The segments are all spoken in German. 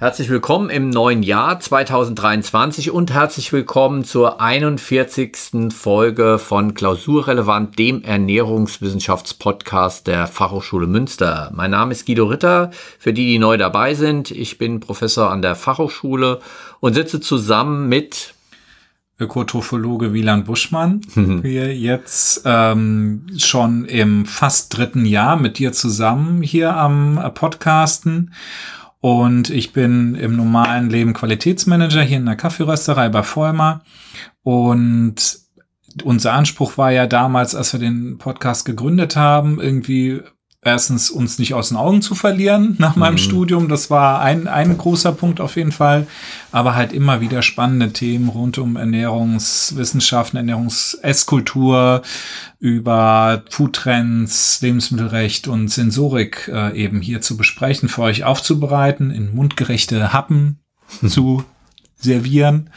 Herzlich willkommen im neuen Jahr 2023 und herzlich willkommen zur 41. Folge von Klausurrelevant, dem Ernährungswissenschaftspodcast der Fachhochschule Münster. Mein Name ist Guido Ritter. Für die, die neu dabei sind, ich bin Professor an der Fachhochschule und sitze zusammen mit Ökotrophologe Wieland Buschmann. Wir jetzt ähm, schon im fast dritten Jahr mit dir zusammen hier am Podcasten. Und ich bin im normalen Leben Qualitätsmanager hier in der Kaffeerösterei bei Vollmer. Und unser Anspruch war ja damals, als wir den Podcast gegründet haben, irgendwie erstens uns nicht aus den Augen zu verlieren nach meinem mhm. Studium. Das war ein, ein großer Punkt auf jeden Fall. Aber halt immer wieder spannende Themen rund um Ernährungswissenschaften, Ernährungsesskultur, über Foodtrends, Lebensmittelrecht und Sensorik äh, eben hier zu besprechen, für euch aufzubereiten, in mundgerechte Happen zu servieren.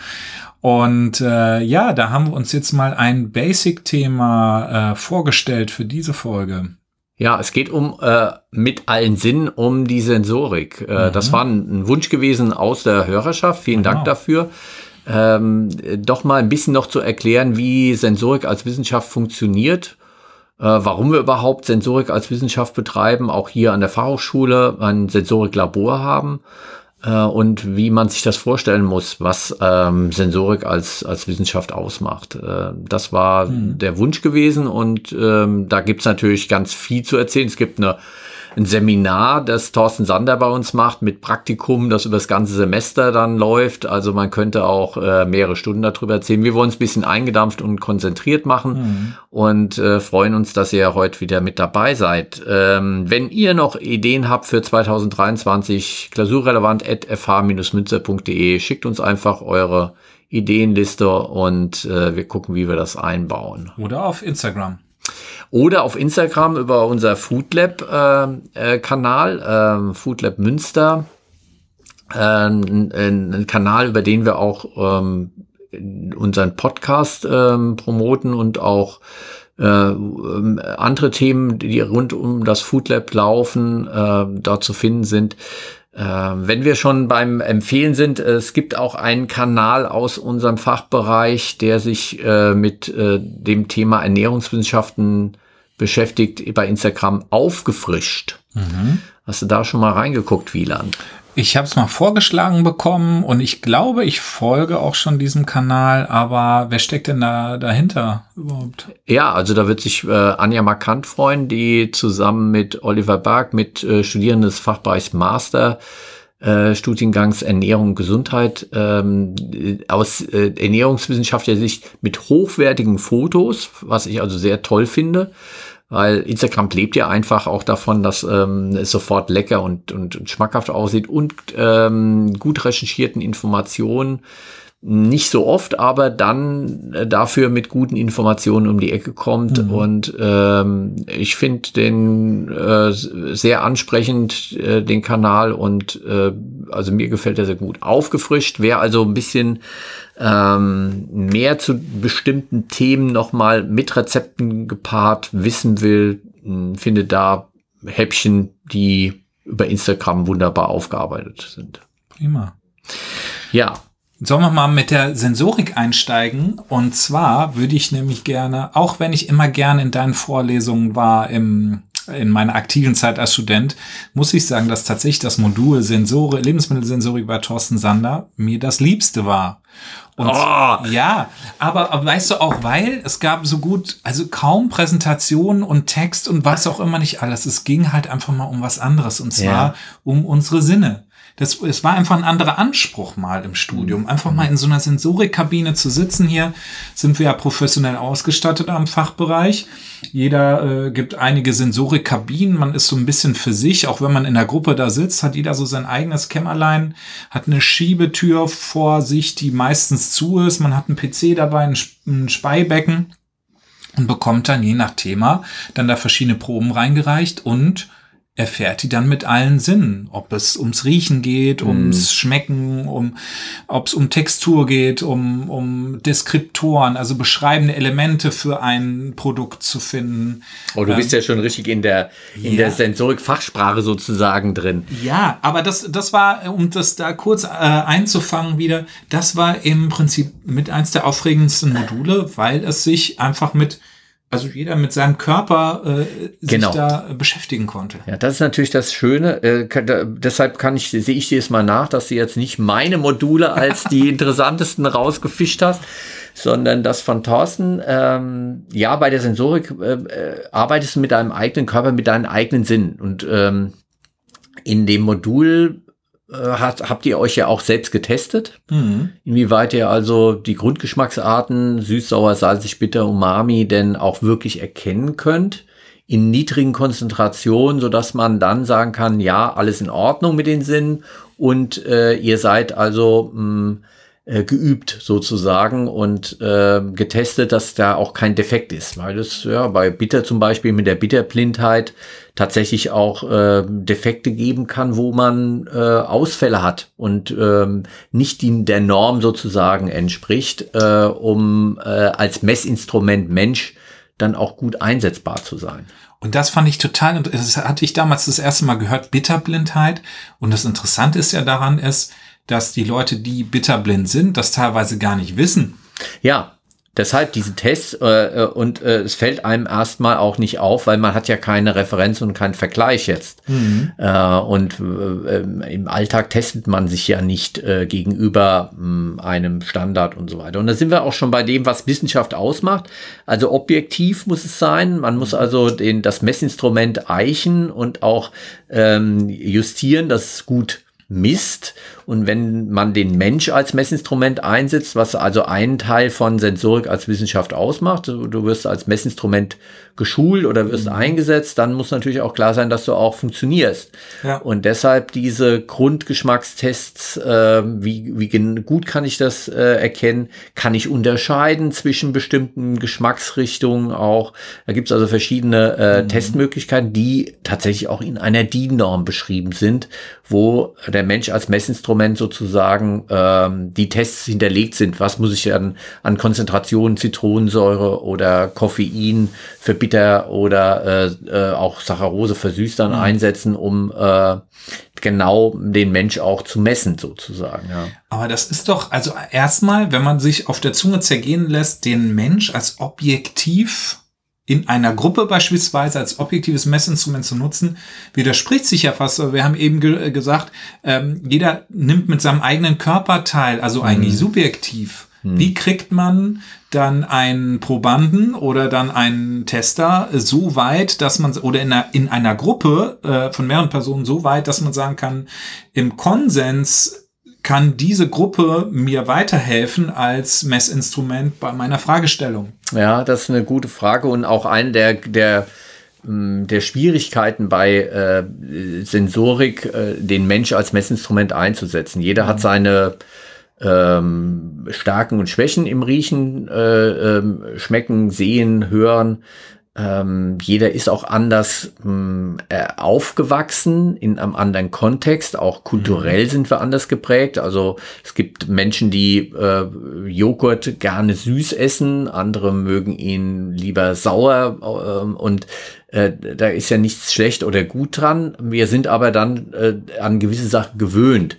Und äh, ja, da haben wir uns jetzt mal ein Basic-Thema äh, vorgestellt für diese Folge. Ja, es geht um äh, mit allen Sinnen um die Sensorik. Äh, mhm. Das war ein, ein, Wunsch gewesen aus der Hörerschaft. Vielen genau. Dank dafür. Ähm, doch mal ein bisschen noch zu erklären, wie Sensorik als Wissenschaft funktioniert, äh, warum wir überhaupt Sensorik als Wissenschaft betreiben, auch hier an der Fachhochschule ein Sensoriklabor haben äh, und wie man sich das vorstellen muss, was ähm, Sensorik als, als Wissenschaft ausmacht. Äh, das war hm. der Wunsch gewesen und ähm, da gibt's natürlich ganz viel zu erzählen. Es gibt eine ein Seminar, das Thorsten Sander bei uns macht, mit Praktikum, das über das ganze Semester dann läuft. Also man könnte auch äh, mehrere Stunden darüber erzählen. Wir wollen es ein bisschen eingedampft und konzentriert machen mhm. und äh, freuen uns, dass ihr heute wieder mit dabei seid. Ähm, wenn ihr noch Ideen habt für 2023, klausurrelevant.fh-münzer.de, schickt uns einfach eure Ideenliste und äh, wir gucken, wie wir das einbauen. Oder auf Instagram. Oder auf Instagram über unser Foodlab-Kanal, äh, äh, Foodlab Münster. Ein, ein, Kanal, über den wir auch ähm, unseren Podcast ähm, promoten und auch äh, andere Themen, die rund um das Foodlab laufen, äh, dort zu finden sind. Äh, wenn wir schon beim Empfehlen sind, es gibt auch einen Kanal aus unserem Fachbereich, der sich äh, mit äh, dem Thema Ernährungswissenschaften beschäftigt, bei Instagram aufgefrischt. Mhm. Hast du da schon mal reingeguckt, Wieland? Ich habe es mal vorgeschlagen bekommen und ich glaube, ich folge auch schon diesem Kanal, aber wer steckt denn da dahinter überhaupt? Ja, also da wird sich äh, Anja Markant freuen, die zusammen mit Oliver Berg, mit äh, Studierenden des Fachbereichs Master äh, Studiengangs Ernährung und Gesundheit ähm, aus äh, ernährungswissenschaftlicher Sicht mit hochwertigen Fotos, was ich also sehr toll finde weil Instagram lebt ja einfach auch davon, dass ähm, es sofort lecker und, und, und schmackhaft aussieht und ähm, gut recherchierten Informationen nicht so oft, aber dann äh, dafür mit guten Informationen um die Ecke kommt. Mhm. Und ähm, ich finde den äh, sehr ansprechend, äh, den Kanal. Und äh, also mir gefällt er sehr gut. Aufgefrischt, wer also ein bisschen ähm, mehr zu bestimmten Themen nochmal mit Rezepten gepaart wissen will, findet da Häppchen, die über Instagram wunderbar aufgearbeitet sind. Prima. Ja, Sollen wir mal mit der Sensorik einsteigen? Und zwar würde ich nämlich gerne, auch wenn ich immer gerne in deinen Vorlesungen war im, in meiner aktiven Zeit als Student, muss ich sagen, dass tatsächlich das Modul Sensore, Lebensmittelsensorik bei Thorsten Sander mir das Liebste war. Und oh. ja, aber, aber weißt du auch, weil es gab so gut, also kaum Präsentationen und Text und was auch immer nicht alles. Es ging halt einfach mal um was anderes und zwar ja. um unsere Sinne das, es war einfach ein anderer Anspruch mal im Studium. Einfach mal in so einer Sensorikkabine zu sitzen. Hier sind wir ja professionell ausgestattet am Fachbereich. Jeder äh, gibt einige Sensorikkabinen. Man ist so ein bisschen für sich. Auch wenn man in der Gruppe da sitzt, hat jeder so sein eigenes Kämmerlein, hat eine Schiebetür vor sich, die meistens zu ist. Man hat einen PC dabei, ein, ein Speibecken und bekommt dann je nach Thema dann da verschiedene Proben reingereicht und erfährt die dann mit allen Sinnen. Ob es ums Riechen geht, ums Schmecken, um, ob es um Textur geht, um, um Deskriptoren, also beschreibende Elemente für ein Produkt zu finden. Oh, du bist ähm, ja schon richtig in der, in ja. der Sensorik-Fachsprache sozusagen drin. Ja, aber das, das war, um das da kurz äh, einzufangen wieder, das war im Prinzip mit eins der aufregendsten Module, weil es sich einfach mit also jeder mit seinem Körper äh, sich genau. da beschäftigen konnte. Ja, das ist natürlich das Schöne. Äh, kann, da, deshalb kann ich, sehe ich dir jetzt mal nach, dass du jetzt nicht meine Module als die interessantesten rausgefischt hast, sondern das von Thorsten. Ähm, ja, bei der Sensorik äh, äh, arbeitest du mit deinem eigenen Körper, mit deinen eigenen Sinnen. Und ähm, in dem Modul hat, habt ihr euch ja auch selbst getestet. Mhm. Inwieweit ihr also die Grundgeschmacksarten süß, sauer, salzig, bitter, umami denn auch wirklich erkennen könnt in niedrigen Konzentrationen, so dass man dann sagen kann, ja, alles in Ordnung mit den Sinnen und äh, ihr seid also mh, hm, äh, geübt sozusagen und äh, getestet, dass da auch kein Defekt ist, weil es ja bei Bitter zum Beispiel mit der Bitterblindheit tatsächlich auch äh, Defekte geben kann, wo man äh, Ausfälle hat und ähm, nicht die, der Norm sozusagen entspricht, äh, um äh, als Messinstrument Mensch dann auch gut einsetzbar zu sein. Und das fand ich total, das hatte ich damals das erste Mal gehört, Bitterblindheit. Und das Interessante ist ja daran ist, dass die Leute, die bitterblind sind, das teilweise gar nicht wissen. Ja, Deshalb diese Tests äh, äh, und äh, es fällt einem erstmal auch nicht auf, weil man hat ja keine Referenz und keinen Vergleich jetzt. Mhm. Äh, und äh, im Alltag testet man sich ja nicht äh, gegenüber mh, hm, einem Standard und so weiter. Und da sind wir auch schon bei dem, was Wissenschaft ausmacht. Also objektiv muss es sein. Man muss also den, das Messinstrument eichen und auch ähm, justieren, dass es gut misst. Und wenn man den Mensch als Messinstrument einsetzt, was also einen Teil von Sensorik als Wissenschaft ausmacht, du wirst als Messinstrument geschult oder wirst mhm. eingesetzt, dann muss natürlich auch klar sein, dass du auch funktionierst. Ja. Und deshalb diese Grundgeschmackstests, äh, wie, wie gut kann ich das äh, erkennen? Kann ich unterscheiden zwischen bestimmten Geschmacksrichtungen auch? Da gibt es also verschiedene äh, mhm. Testmöglichkeiten, die tatsächlich auch in einer DIN-Norm beschrieben sind, wo der Mensch als Messinstrument sozusagen ähm, die Tests hinterlegt sind. Was muss ich an, an Konzentration Zitronensäure oder Koffein für bitter oder äh, äh, auch Saccharose versüßt dann mhm. einsetzen, um äh, genau den Mensch auch zu messen sozusagen. Ja. Aber das ist doch, also erstmal, wenn man sich auf der Zunge zergehen lässt, den Mensch als objektiv in einer Gruppe beispielsweise als objektives Messinstrument zu nutzen, widerspricht sich ja fast. Wir haben eben ge gesagt, ähm, jeder nimmt mit seinem eigenen Körper teil, also eigentlich mhm. subjektiv. Mhm. Wie kriegt man dann einen Probanden oder dann einen Tester so weit, dass man, oder in einer, in einer Gruppe äh, von mehreren Personen so weit, dass man sagen kann, im Konsens kann diese Gruppe mir weiterhelfen als Messinstrument bei meiner Fragestellung? Ja, das ist eine gute Frage und auch eine der, der, mm, der Schwierigkeiten bei äh, Sensorik, äh, den Mensch als Messinstrument einzusetzen. Jeder mhm. hat seine ähm, Stärken und Schwächen im Riechen, äh, ähm, Schmecken, Sehen, Hören. Ähm, jeder ist auch anders mh, hm, äh, aufgewachsen in einem anderen Kontext. Auch kulturell mhm. sind wir anders geprägt. Also es gibt Menschen, die äh, Joghurt gerne süß essen, andere mögen ihn lieber sauer äh, und da ist ja nichts schlecht oder gut dran. Wir sind aber dann äh, an gewisse Sachen gewöhnt.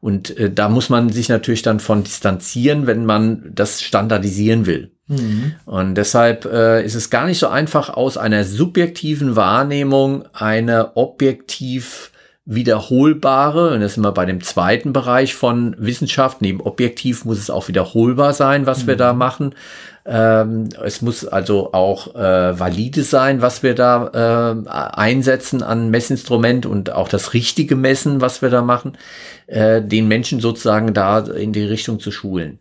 Und äh, da muss man sich natürlich dann von distanzieren, wenn man das standardisieren will. Mhm. Und deshalb äh, ist es gar nicht so einfach, aus einer subjektiven Wahrnehmung eine objektiv wiederholbare, und das sind wir bei dem zweiten Bereich von Wissenschaft, neben objektiv muss es auch wiederholbar sein, was mhm. wir da mhm. machen. Ähm, es muss also auch äh, valide sein, was wir da äh, einsetzen an Messinstrument und auch das richtige Messen, was wir da machen, äh, den Menschen sozusagen da in die Richtung zu schulen.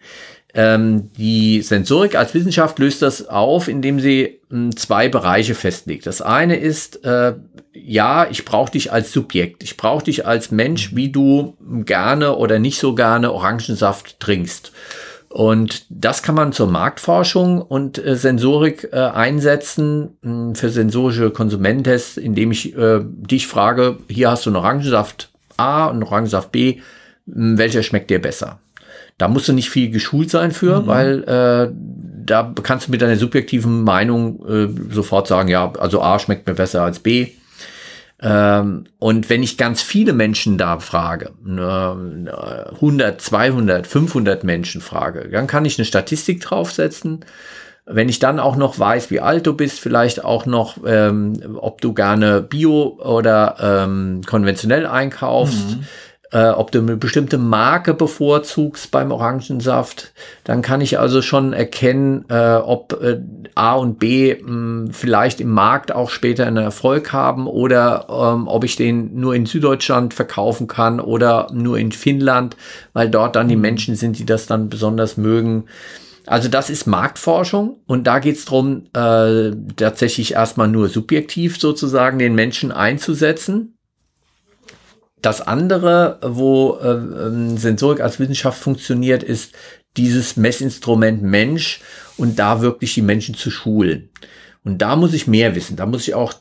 Ähm, die Sensorik als Wissenschaft löst das auf, indem sie mh, hm, zwei Bereiche festlegt. Das eine ist, äh, ja, ich brauche dich als Subjekt. Ich brauche dich als Mensch, wie du gerne oder nicht so gerne Orangensaft trinkst. Und das kann man zur Marktforschung und äh, Sensorik äh, einsetzen mh, hm, für sensorische Konsumententests, indem ich äh, dich frage, hier hast du einen Orangensaft A und einen Orangensaft B, mh, hm, welcher schmeckt dir besser? Da musst du nicht viel geschult sein für, mhm. weil äh, da kannst du mit deiner subjektiven Meinung äh, sofort sagen, ja, also A schmeckt mir besser als B. Ähm, und wenn ich ganz viele Menschen da frage, 100, 200, 500 Menschen frage, dann kann ich eine Statistik draufsetzen. Wenn ich dann auch noch weiß, wie alt du bist, vielleicht auch noch, ähm, ob du gerne Bio oder ähm, konventionell einkaufst, mhm äh, ob du eine bestimmte Marke bevorzugst beim Orangensaft, dann kann ich also schon erkennen, äh, ob äh, A und B mh, hm, vielleicht im Markt auch später einen Erfolg haben oder ähm, ob ich den nur in Süddeutschland verkaufen kann oder nur in Finnland, weil dort dann die mhm. Menschen sind, die das dann besonders mögen. Also das ist Marktforschung und da geht es darum, äh, tatsächlich erstmal nur subjektiv sozusagen den Menschen einzusetzen das andere, wo äh, Sensorik als Wissenschaft funktioniert, ist dieses Messinstrument Mensch und da wirklich die Menschen zu schulen. Und da muss ich mehr wissen. Da muss ich auch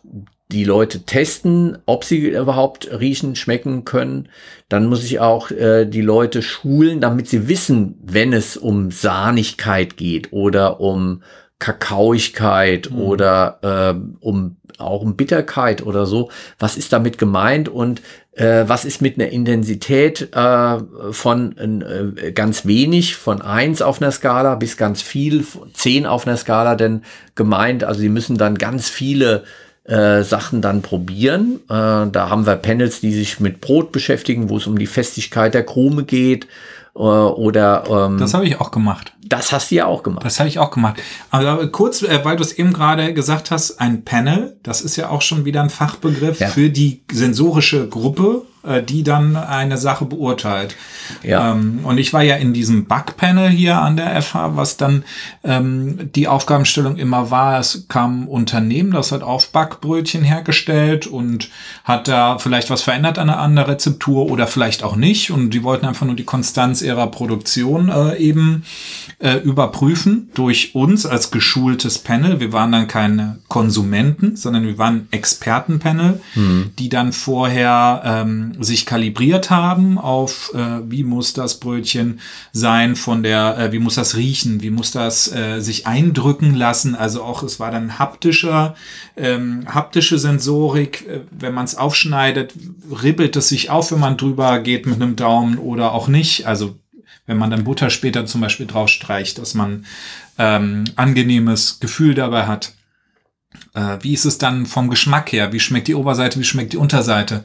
die Leute testen, ob sie überhaupt riechen, schmecken können. Dann muss ich auch äh, die Leute schulen, damit sie wissen, wenn es um Sahnigkeit geht oder um Kakaoigkeit mhm. oder äh, um auch um Bitterkeit oder so. Was ist damit gemeint und äh, was ist mit einer Intensität äh, von äh, ganz wenig, von eins auf einer Skala bis ganz viel, zehn auf einer Skala denn gemeint? Also sie müssen dann ganz viele äh, Sachen dann probieren. Äh, da haben wir Panels, die sich mit Brot beschäftigen, wo es um die Festigkeit der Krume geht oder ähm, das habe ich auch gemacht. Das hast du ja auch gemacht. Das habe ich auch gemacht. Aber kurz, äh, weil du es eben gerade gesagt hast, ein Panel, das ist ja auch schon wieder ein Fachbegriff ja. für die sensorische Gruppe äh, die dann eine Sache beurteilt. Ja. Ähm, und ich war ja in diesem Bug-Panel hier an der FH, was dann ähm, die Aufgabenstellung immer war, es kam ein Unternehmen, das hat auf Backbrötchen hergestellt und hat da vielleicht was verändert an einer Rezeptur oder vielleicht auch nicht. Und die wollten einfach nur die Konstanz ihrer Produktion äh, eben äh, überprüfen durch uns als geschultes Panel. Wir waren dann keine Konsumenten, sondern wir waren Expertenpanel, mhm. die dann vorher ähm, sich kalibriert haben auf, äh, wie muss das Brötchen sein von der, äh, wie muss das riechen, wie muss das äh, sich eindrücken lassen. Also auch, es war dann haptischer, ähm, haptische Sensorik. Äh, wenn man es aufschneidet, ribbelt es sich auf, wenn man drüber geht mit einem Daumen oder auch nicht. Also wenn man dann Butter später zum Beispiel drauf streicht, dass man ähm, angenehmes Gefühl dabei hat. Äh, wie ist es dann vom Geschmack her? Wie schmeckt die Oberseite? Wie schmeckt die Unterseite?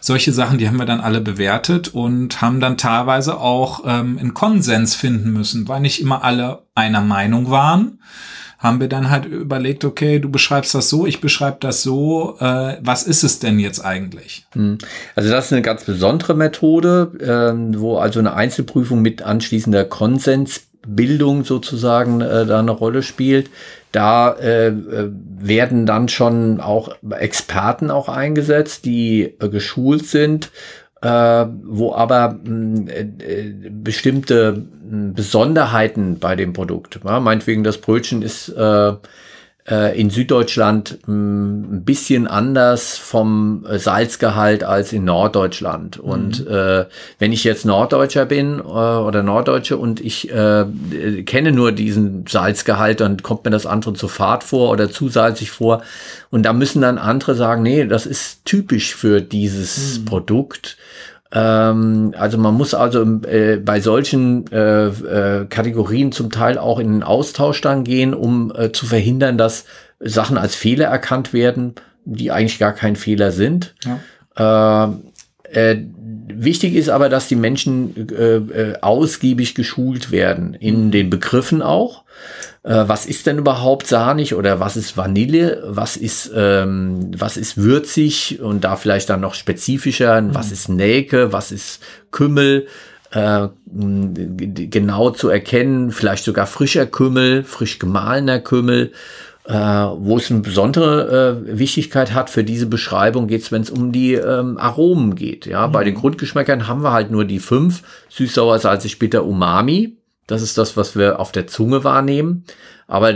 Solche Sachen, die haben wir dann alle bewertet und haben dann teilweise auch ähm, einen Konsens finden müssen, weil nicht immer alle einer Meinung waren haben wir dann halt überlegt, okay, du beschreibst das so, ich beschreibe das so, äh, was ist es denn jetzt eigentlich? Hm. Also das ist eine ganz besondere Methode, ähm, wo also eine Einzelprüfung mit anschließender Konsensbildung sozusagen äh, da eine Rolle spielt. Da äh, äh, werden dann schon auch Experten auch eingesetzt, die äh, geschult sind, äh, wo aber hm, äh, äh, bestimmte hm, Besonderheiten bei dem Produkt, ja, meinetwegen das Brötchen ist äh, in Süddeutschland hm, ein bisschen anders vom äh, Salzgehalt als in Norddeutschland. Mhm. Und äh, wenn ich jetzt Norddeutscher bin äh, oder Norddeutsche und ich äh, kenne nur diesen Salzgehalt, dann kommt mir das andere zu fad vor oder zu salzig vor. Und da müssen dann andere sagen, nee, das ist typisch für dieses mhm. Produkt. Ähm, also man muss also äh, bei solchen äh, äh, Kategorien zum Teil auch in den Austausch dann gehen, um äh, zu verhindern, dass Sachen als Fehler erkannt werden, die eigentlich gar kein Fehler sind. Ja. Ähm, äh, wichtig ist aber, dass die Menschen äh, ausgiebig geschult werden in den Begriffen auch. Äh, was ist denn überhaupt sahnig oder was ist Vanille? Was ist, ähm, was ist würzig und da vielleicht dann noch spezifischer? Mhm. Was ist Nelke? Was ist Kümmel? Äh, genau zu erkennen, vielleicht sogar frischer Kümmel, frisch gemahlener Kümmel äh, wo es eine besondere äh, Wichtigkeit hat für diese Beschreibung, geht es, wenn es um die ähm, Aromen geht. Ja, mhm. bei den Grundgeschmäckern haben wir halt nur die fünf: süß, sauer, salzig, bitter, umami. Das ist das, was wir auf der Zunge wahrnehmen. Aber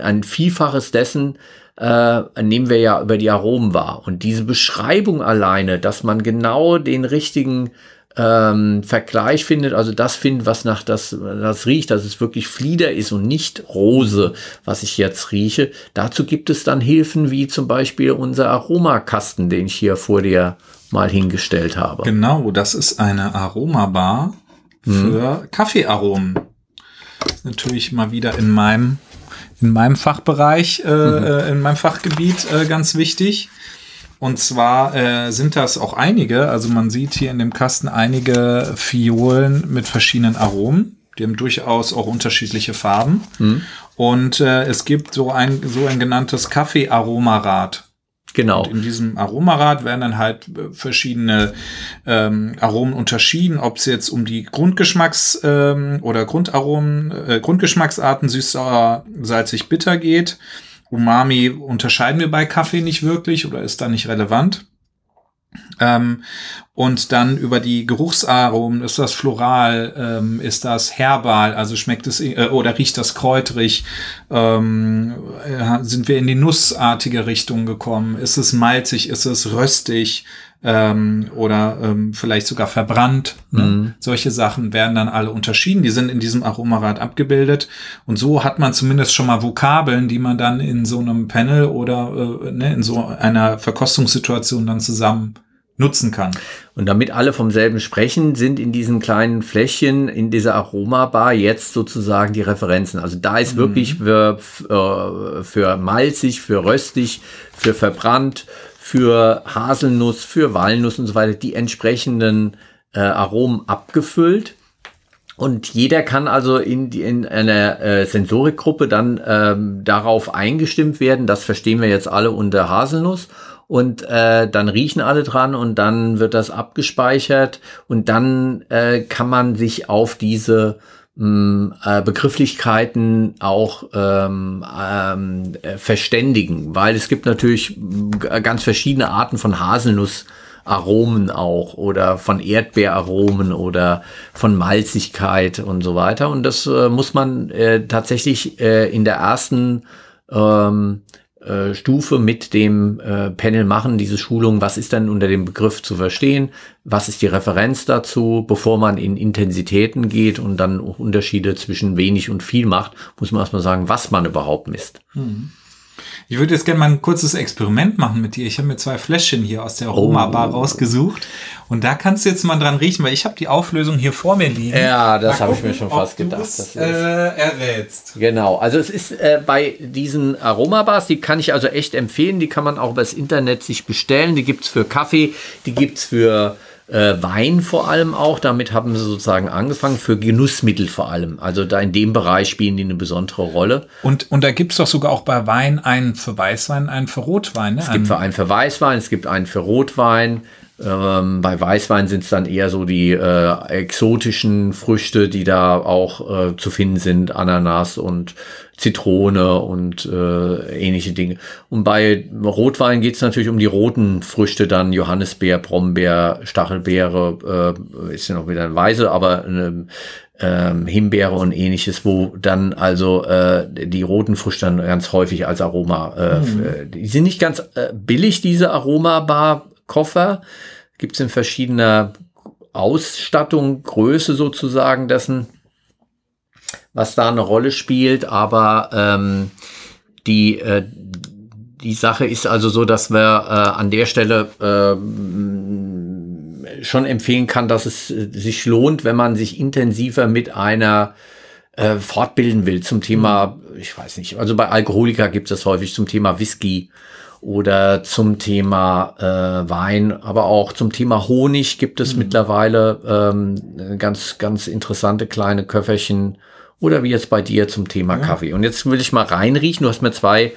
ein Vielfaches dessen äh, nehmen wir ja über die Aromen wahr. Und diese Beschreibung alleine, dass man genau den richtigen ähm, Vergleich findet, also das findet, was nach das, das riecht, dass es wirklich Flieder ist und nicht Rose, was ich jetzt rieche. Dazu gibt es dann Hilfen wie zum Beispiel unser Aromakasten, den ich hier vor dir mal hingestellt habe. Genau, das ist eine Aromabar für hm. Kaffeearomen. Natürlich mal wieder in meinem in meinem Fachbereich, äh, mhm. Äh, in meinem Fachgebiet äh, ganz wichtig. Und zwar äh, sind das auch einige, also man sieht hier in dem Kasten einige Fiolen mit verschiedenen Aromen. Die haben durchaus auch unterschiedliche Farben. Mhm. Und äh, es gibt so ein, so ein genanntes Kaffee-Aromarad. Genau. Und in diesem Aromarad werden dann halt äh, verschiedene ähm, Aromen unterschieden, ob es jetzt um die Grundgeschmacks- ähm, oder Grundaromen, äh, Grundgeschmacksarten süß, sauer, salzig, bitter geht. Umami unterscheiden wir bei Kaffee nicht wirklich oder ist da nicht relevant. Ähm, und dann über die Geruchsaromen, ist das floral, ähm, ist das herbal, also schmeckt es äh, oder riecht das kräutrig, ähm, äh, sind wir in die nussartige Richtung gekommen, ist es malzig, ist es röstig, ähm, oder ähm, vielleicht sogar verbrannt. Ne? Mhm. Solche Sachen werden dann alle unterschieden. Die sind in diesem Aromarad abgebildet. Und so hat man zumindest schon mal Vokabeln, die man dann in so einem Panel oder äh, ne, in so einer Verkostungssituation dann zusammen nutzen kann. Und damit alle vom selben sprechen, sind in diesen kleinen Fläschchen in dieser Aromabar jetzt sozusagen die Referenzen. Also da ist mhm. wirklich für, äh, für malzig, für röstig, für verbrannt, für Haselnuss, für Walnuss und so weiter die entsprechenden äh, Aromen abgefüllt. Und jeder kann also in, die, in einer äh, Sensorikgruppe dann ähm, darauf eingestimmt werden. Das verstehen wir jetzt alle unter Haselnuss. Und äh, dann riechen alle dran und dann wird das abgespeichert und dann äh, kann man sich auf diese äh, Begrifflichkeiten auch ähm, ähm, äh, verständigen, weil es gibt natürlich ganz verschiedene Arten von Haselnussaromen auch oder von Erdbeeraromen oder von Malzigkeit und so weiter. Und das äh, muss man äh, tatsächlich äh, in der ersten ähm, äh, Stufe mit dem äh, Panel machen, diese Schulung, was ist denn unter dem Begriff zu verstehen, was ist die Referenz dazu, bevor man in Intensitäten geht und dann Unterschiede zwischen wenig und viel macht, muss man erstmal sagen, was man überhaupt misst. Mhm. Ich würde jetzt gerne mal ein kurzes Experiment machen mit dir. Ich habe mir zwei Fläschchen hier aus der Aroma-Bar oh. rausgesucht. Und da kannst du jetzt mal dran riechen, weil ich habe die Auflösung hier vor mir liegen. Ja, das habe ich mir schon fast gedacht. Das äh, errätst. Genau, also es ist äh, bei diesen Aromabars, die kann ich also echt empfehlen. Die kann man auch übers Internet sich bestellen. Die gibt's für Kaffee, die gibt's für äh, Wein vor allem auch. Damit haben sie sozusagen angefangen, für Genussmittel vor allem. Also da in dem Bereich spielen die eine besondere Rolle. Und, und da gibt's doch sogar auch bei Wein einen für Weißwein, einen für Rotwein. Ne? Es gibt für einen für Weißwein, es gibt einen für Rotwein. Ähm, bei Weißwein sind es dann eher so die äh, exotischen Früchte, die da auch äh, zu finden sind, Ananas und Zitrone und äh, ähnliche Dinge. Und bei Rotwein geht es natürlich um die roten Früchte, dann Johannisbeer, Brombeer, Stachelbeere, äh, ist ja noch wieder ein Weise, aber äh, ähm, Himbeere und ähnliches, wo dann also äh, die roten Früchte dann ganz häufig als Aroma, äh, mhm. die sind nicht ganz äh, billig, diese Aromabar Koffer. Gibt es in verschiedener Ausstattung, Größe sozusagen dessen, was da eine Rolle spielt. Aber ähm, die, äh, die Sache ist also so, dass wir äh, an der Stelle äh, schon empfehlen kann, dass es äh, sich lohnt, wenn man sich intensiver mit einer äh, fortbilden will zum Thema, ich weiß nicht, also bei Alkoholiker gibt es häufig zum Thema Whisky oder zum Thema äh, Wein, aber auch zum Thema Honig gibt es mhm. mittlerweile ähm, ganz, ganz interessante kleine Köfferchen oder wie jetzt bei dir zum Thema ja. Kaffee. Und jetzt will ich mal reinriechen. Du hast mir zwei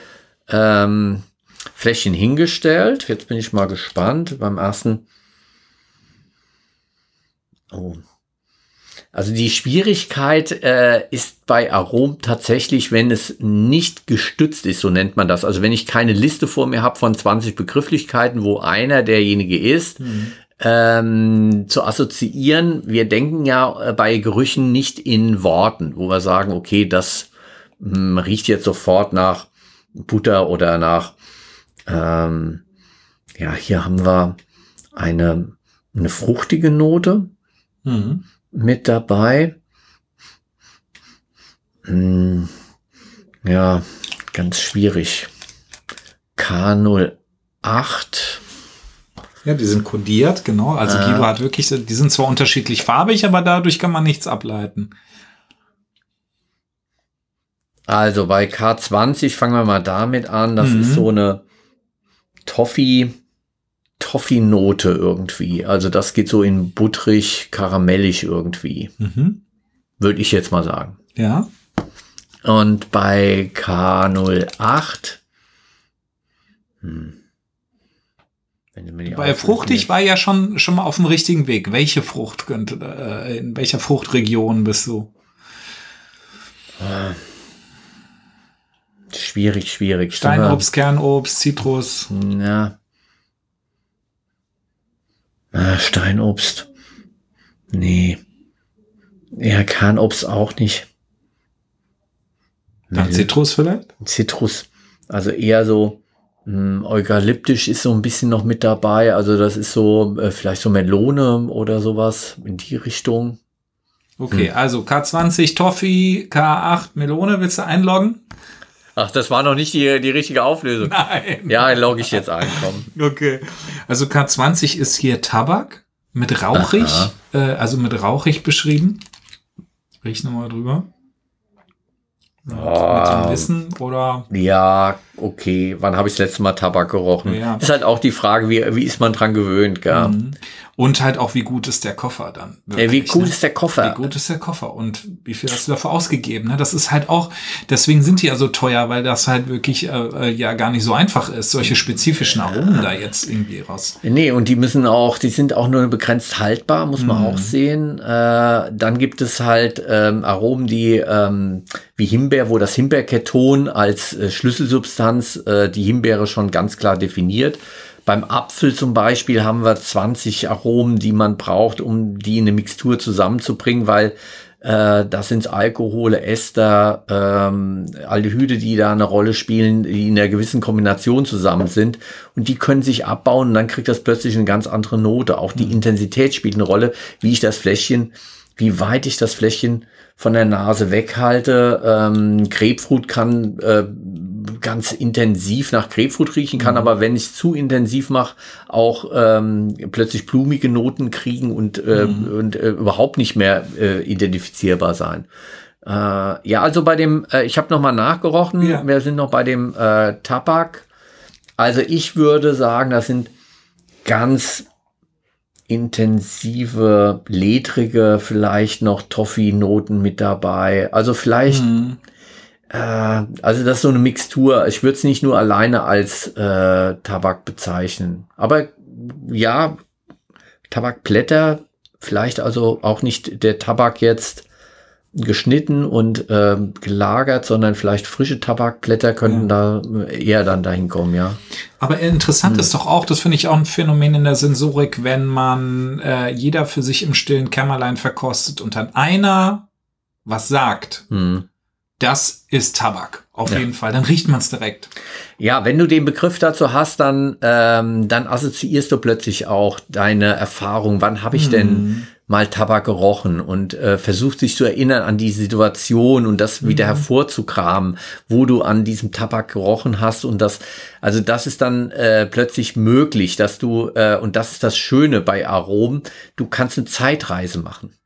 ähm, Fläschchen hingestellt. Jetzt bin ich mal gespannt. Beim ersten. Oh, also die Schwierigkeit äh, ist bei Arom tatsächlich, wenn es nicht gestützt ist, so nennt man das. Also wenn ich keine Liste vor mir habe von 20 Begrifflichkeiten, wo einer derjenige ist, mhm. ähm, zu assoziieren. Wir denken ja äh, bei Gerüchen nicht in Worten, wo wir sagen, okay, das mh, hm, riecht jetzt sofort nach Butter oder nach, ähm, ja, hier haben wir eine, eine fruchtige Note mhm. Mit dabei. Hm, ja, ganz schwierig. K08 ja, die sind kodiert, genau. Also äh. Guido hat wirklich, die sind zwar unterschiedlich farbig, aber dadurch kann man nichts ableiten. Also bei K20 fangen wir mal damit an. Das mhm. ist so eine Toffee, Toffee-Note irgendwie. Also das geht so in butterig, karamellig irgendwie. Mhm. Würde ich jetzt mal sagen. Ja. Und bei K08 hm. Bei fruchtig war ja schon, schon mal auf dem richtigen Weg. Welche Frucht könnte, äh, in welcher Fruchtregion bist du? Äh, schwierig, schwierig. Steinobst, Kernobst, Zitrus. Ja. Ah, Steinobst. Nee. Ja, Kernobst auch nicht. Dann Zitrus vielleicht? Zitrus. Also eher so hm, Eukalyptisch ist so ein bisschen noch mit dabei. Also das ist so äh, vielleicht so Melone oder sowas in die Richtung. Okay, hm. also K20 Toffee, K8 Melone, willst du einloggen? Ach, das war noch nicht die, die richtige Auflösung. Nein. Ja, logge ich jetzt ein, komm. Okay. Also K20 ist hier Tabak mit rauchig, äh, also mit rauchig beschrieben. Riech nochmal drüber. Mit, oh, mit dem Wissen oder? Ja, okay. Wann habe ich das letzte Mal Tabak gerochen? Ja. Ist halt auch die Frage, wie, wie ist man dran gewöhnt, gell? Mhm. Und halt auch, wie gut ist der Koffer dann? Wirklich, ja, wie gut ne? ist der Koffer? Wie gut ist der Koffer und wie viel hast du dafür ausgegeben? Ne? Das ist halt auch, deswegen sind die ja so teuer, weil das halt wirklich äh, äh ja gar nicht so einfach ist, solche spezifischen Aromen da jetzt irgendwie raus. Nee, und die müssen auch, die sind auch nur begrenzt haltbar, muss man mhm. auch sehen. Äh, dann gibt es halt ähm, Aromen, die ähm, wie Himbeer, wo das Himbeerketon als äh, Schlüsselsubstanz äh, die Himbeere schon ganz klar definiert. Beim Apfel zum Beispiel haben wir 20 Aromen, die man braucht, um die in eine Mixtur zusammenzubringen, weil äh, das sind Alkohole, Ester, ähm, Aldehyde, die da eine Rolle spielen, die in einer gewissen Kombination zusammen sind. Und die können sich abbauen und dann kriegt das plötzlich eine ganz andere Note. Auch die mhm. Intensität spielt eine Rolle, wie ich das Fläschchen, wie weit ich das Fläschchen von der Nase weghalte. Ähm, Grapefruit kann äh, ganz intensiv nach Grapefruit riechen kann, mhm. aber wenn ich zu intensiv mache, auch ähm, plötzlich blumige Noten kriegen und, äh, mhm. und äh, überhaupt nicht mehr äh, identifizierbar sein. Äh, ja, also bei dem, äh, ich habe nochmal nachgerochen, ja. wir sind noch bei dem äh, Tabak. Also ich würde sagen, das sind ganz intensive, ledrige, vielleicht noch Toffee-Noten mit dabei. Also vielleicht mhm. Äh, also das ist so eine Mixtur. Ich würde es nicht nur alleine als äh, Tabak bezeichnen. Aber ja, Tabakblätter, vielleicht also auch nicht der Tabak jetzt geschnitten und äh, gelagert, sondern vielleicht frische Tabakblätter könnten ja. da eher dann dahin kommen, ja. Aber interessant hm. ist doch auch, das finde ich auch ein Phänomen in der Sensorik, wenn man äh, jeder für sich im stillen Kämmerlein verkostet und dann einer was sagt. Hm das ist Tabak. Auf ja. jeden Fall. Dann riecht man es direkt. Ja, wenn du den Begriff dazu hast, dann, ähm, dann assoziierst du plötzlich auch deine Erfahrung. Wann habe ich hm. denn mal Tabak gerochen und äh, versuchst dich zu erinnern an die Situation und das wieder mhm. hervorzukramen, wo du an diesem Tabak gerochen hast und das, also das ist dann äh, plötzlich möglich, dass du, äh, und das ist das Schöne bei Aromen, du kannst eine Zeitreise machen.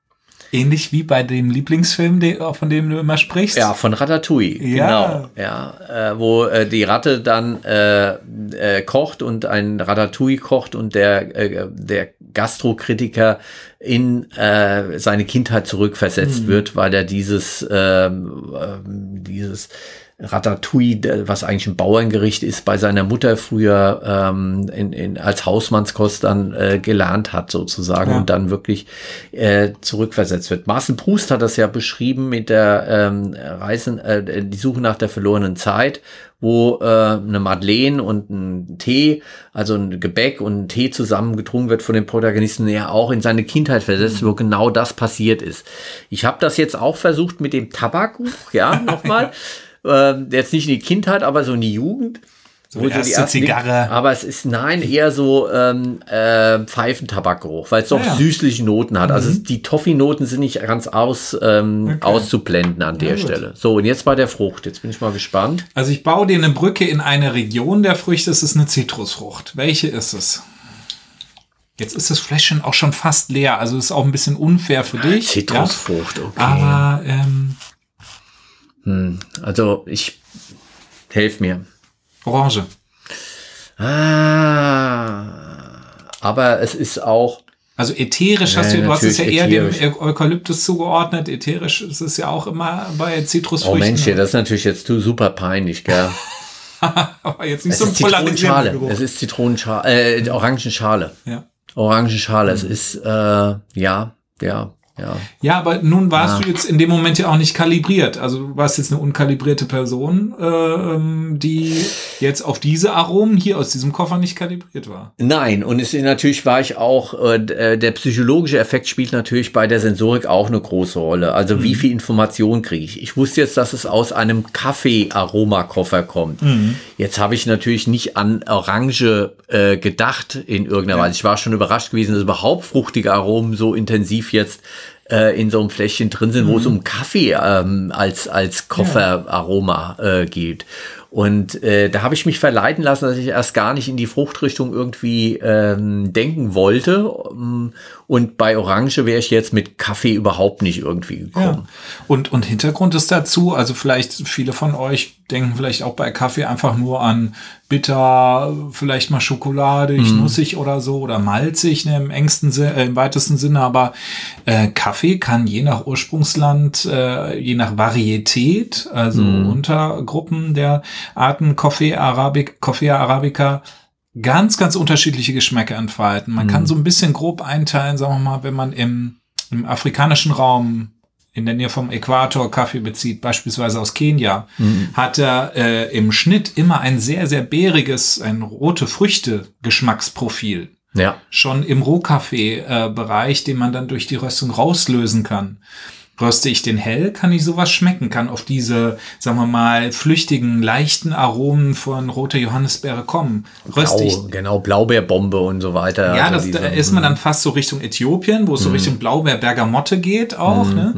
Ähnlich wie bei dem Lieblingsfilm, von dem du immer sprichst. Ja, von Ratatouille. Ja. Genau. Ja, äh, wo äh, die Ratte dann äh, äh, kocht und ein Ratatouille kocht und der, äh, der Gastrokritiker in äh, seine Kindheit zurückversetzt hm. wird, weil er dieses, ähm, ähm, dieses Ratatouille, was eigentlich ein Bauerngericht ist, bei seiner Mutter früher ähm, in, in, als Hausmannskost dann äh, gelernt hat sozusagen ja. und dann wirklich äh, zurückversetzt wird. Marcel Proust hat das ja beschrieben mit der ähm, Reisen, äh, die Suche nach der verlorenen Zeit wo äh, eine Madeleine und ein Tee, also ein Gebäck und ein Tee zusammen getrunken wird von den Protagonisten, der auch in seine Kindheit versetzt, mhm. wo genau das passiert ist. Ich habe das jetzt auch versucht mit dem Tabakbuch, ja, nochmal. Äh, jetzt nicht in die Kindheit, aber so in die Jugend. So die erste die Zigarre. aber es ist nein eher so ähm, äh, Pfeifentabakgeruch, weil es doch ja, süßliche Noten hat. Also mhm. Also die Toffee-Noten sind nicht ganz aus, ähm, okay. auszublenden an der ja, Stelle. So, und jetzt bei der Frucht. Jetzt bin ich mal gespannt. Also ich baue dir eine Brücke in eine Region der Früchte. Es ist eine Zitrusfrucht. Welche ist es? Jetzt ist das Fläschchen auch schon fast leer. Also ist auch ein bisschen unfair für dich. Zitrusfrucht, ja? okay. Aber ähm, hm, also ich helf mir. Orange. Ah, aber es ist auch. Also ätherisch hast du, du hast es ja eher ätherisch. dem Eukalyptus zugeordnet. Ätherisch ist es ja auch immer bei Zitrusfrüchten. Oh Mensch, das ist natürlich jetzt super peinlich, gell? aber jetzt nicht es so ein Zitronenschale. Es ist Zitronenschale, äh, Orangenschale. Ja. Orangenschale. Mhm. Es ist, äh, ja, ja. Ja. ja, aber nun warst ja. du jetzt in dem Moment ja auch nicht kalibriert. Also du warst jetzt eine unkalibrierte Person, äh, ähm, die jetzt auf diese Aromen hier aus diesem Koffer nicht kalibriert war. Nein, und es natürlich war ich auch, äh, äh, der psychologische Effekt spielt natürlich bei der Sensorik auch eine große Rolle. Also mhm. wie viel Information kriege ich? Ich wusste jetzt, dass es aus einem Kaffee-Aromakoffer kommt. Mhm. Jetzt habe ich natürlich nicht an Orange äh, gedacht in irgendeiner ja. Weise. Ich war schon überrascht gewesen, dass überhaupt fruchtige Aromen so intensiv jetzt äh, in so einem Fläschchen drin sind, mhm. wo es mhm. um Kaffee ähm, als, als Kofferaroma äh, geht. Und äh, da habe ich mich verleiten lassen, dass ich erst gar nicht in die Fruchtrichtung irgendwie ähm, denken wollte. Und bei Orange wäre ich jetzt mit Kaffee überhaupt nicht irgendwie gekommen. Ja. Und, und Hintergrund ist dazu, also vielleicht viele von euch denken vielleicht auch bei Kaffee einfach nur an bitter, vielleicht mal schokoladig, mm. nussig oder so oder malzig ne, im engsten äh, im weitesten Sinne. Aber äh, Kaffee kann je nach Ursprungsland, äh, je nach Varietät, also mm. Untergruppen der Arten Coffee Arabic, Coffea Arabica ganz, ganz unterschiedliche Geschmäcker entfalten. Man mm. kann so ein bisschen grob einteilen, sagen wir mal, wenn man im, im afrikanischen Raum in der Nähe vom Äquator Kaffee bezieht, beispielsweise aus Kenia, mhm. hat er äh, im Schnitt immer ein sehr, sehr bäriges, ein rote Früchte-Geschmacksprofil. Ja. Schon im Rohkaffee-Bereich, äh, den man dann durch die Röstung rauslösen kann. Röste ich den hell, kann ich sowas schmecken, kann auf diese, sagen wir mal, flüchtigen, leichten Aromen von roter Johannisbeere kommen. Röste Blau, ich, genau, Blaubeerbombe und so weiter. Ja, also das, diese, da ist man dann fast so Richtung Äthiopien, wo es so mhm. Richtung Blaubeer-Bergamotte geht auch. Ne?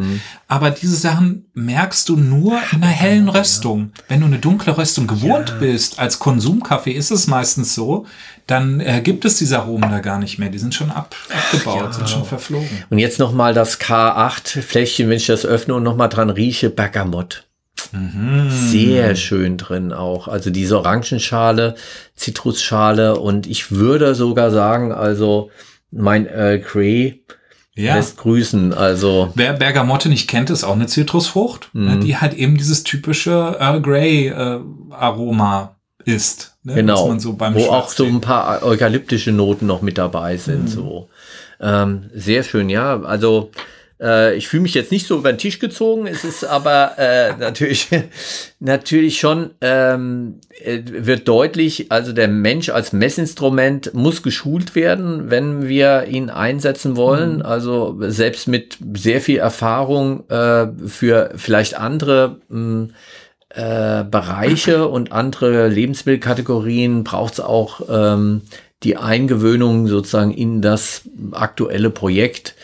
Aber diese Sachen merkst du nur in einer hellen Röstung. Wenn du eine dunkle Röstung gewohnt ja. bist, als Konsumkaffee ist es meistens so, dann äh, gibt es diese Aromen da gar nicht mehr. Die sind schon ab, abgebaut, ja. sind schon verflogen. Und jetzt nochmal das K8-Fläschchen, wenn ich das öffne und nochmal dran rieche, Bergamott. Mhm. Sehr schön drin auch. Also diese Orangenschale, Zitrusschale und ich würde sogar sagen, also mein Earl Grey ja. lässt grüßen. Also wer Bergamotte nicht kennt, ist auch eine Zitrusfrucht, ne, mhm. die halt eben dieses typische Earl Grey äh, Aroma ist. Ne? Genau, so wo auch so ein paar eukalyptische Noten noch mit dabei sind. Mhm. So ähm, sehr schön, ja. Also äh, ich fühle mich jetzt nicht so über den Tisch gezogen. Es ist aber äh, natürlich natürlich schon ähm, äh, wird deutlich. Also der Mensch als Messinstrument muss geschult werden, wenn wir ihn einsetzen wollen. Mhm. Also selbst mit sehr viel Erfahrung äh, für vielleicht andere mh, hm, äh, Bereiche und andere Lebensmittelkategorien braucht es auch ähm, die Eingewöhnung sozusagen in das aktuelle Projekt.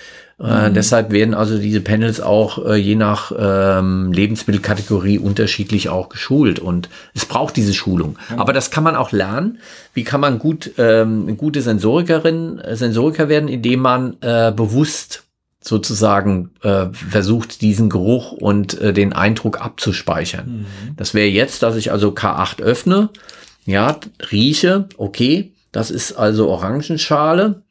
Äh, mhm. deshalb werden also diese Panels auch äh, je nach ähm, Lebensmittelkategorie unterschiedlich auch geschult und es braucht diese Schulung. Mhm. Aber das kann man auch lernen. Wie kann man gut ähm, gute Sensorikerin, Sensoriker werden, indem man äh, bewusst sozusagen äh, versucht, diesen Geruch und äh, den Eindruck abzuspeichern. Mhm. Das wäre jetzt, dass ich also K8 öffne, ja, rieche, okay, das ist also Orangenschale,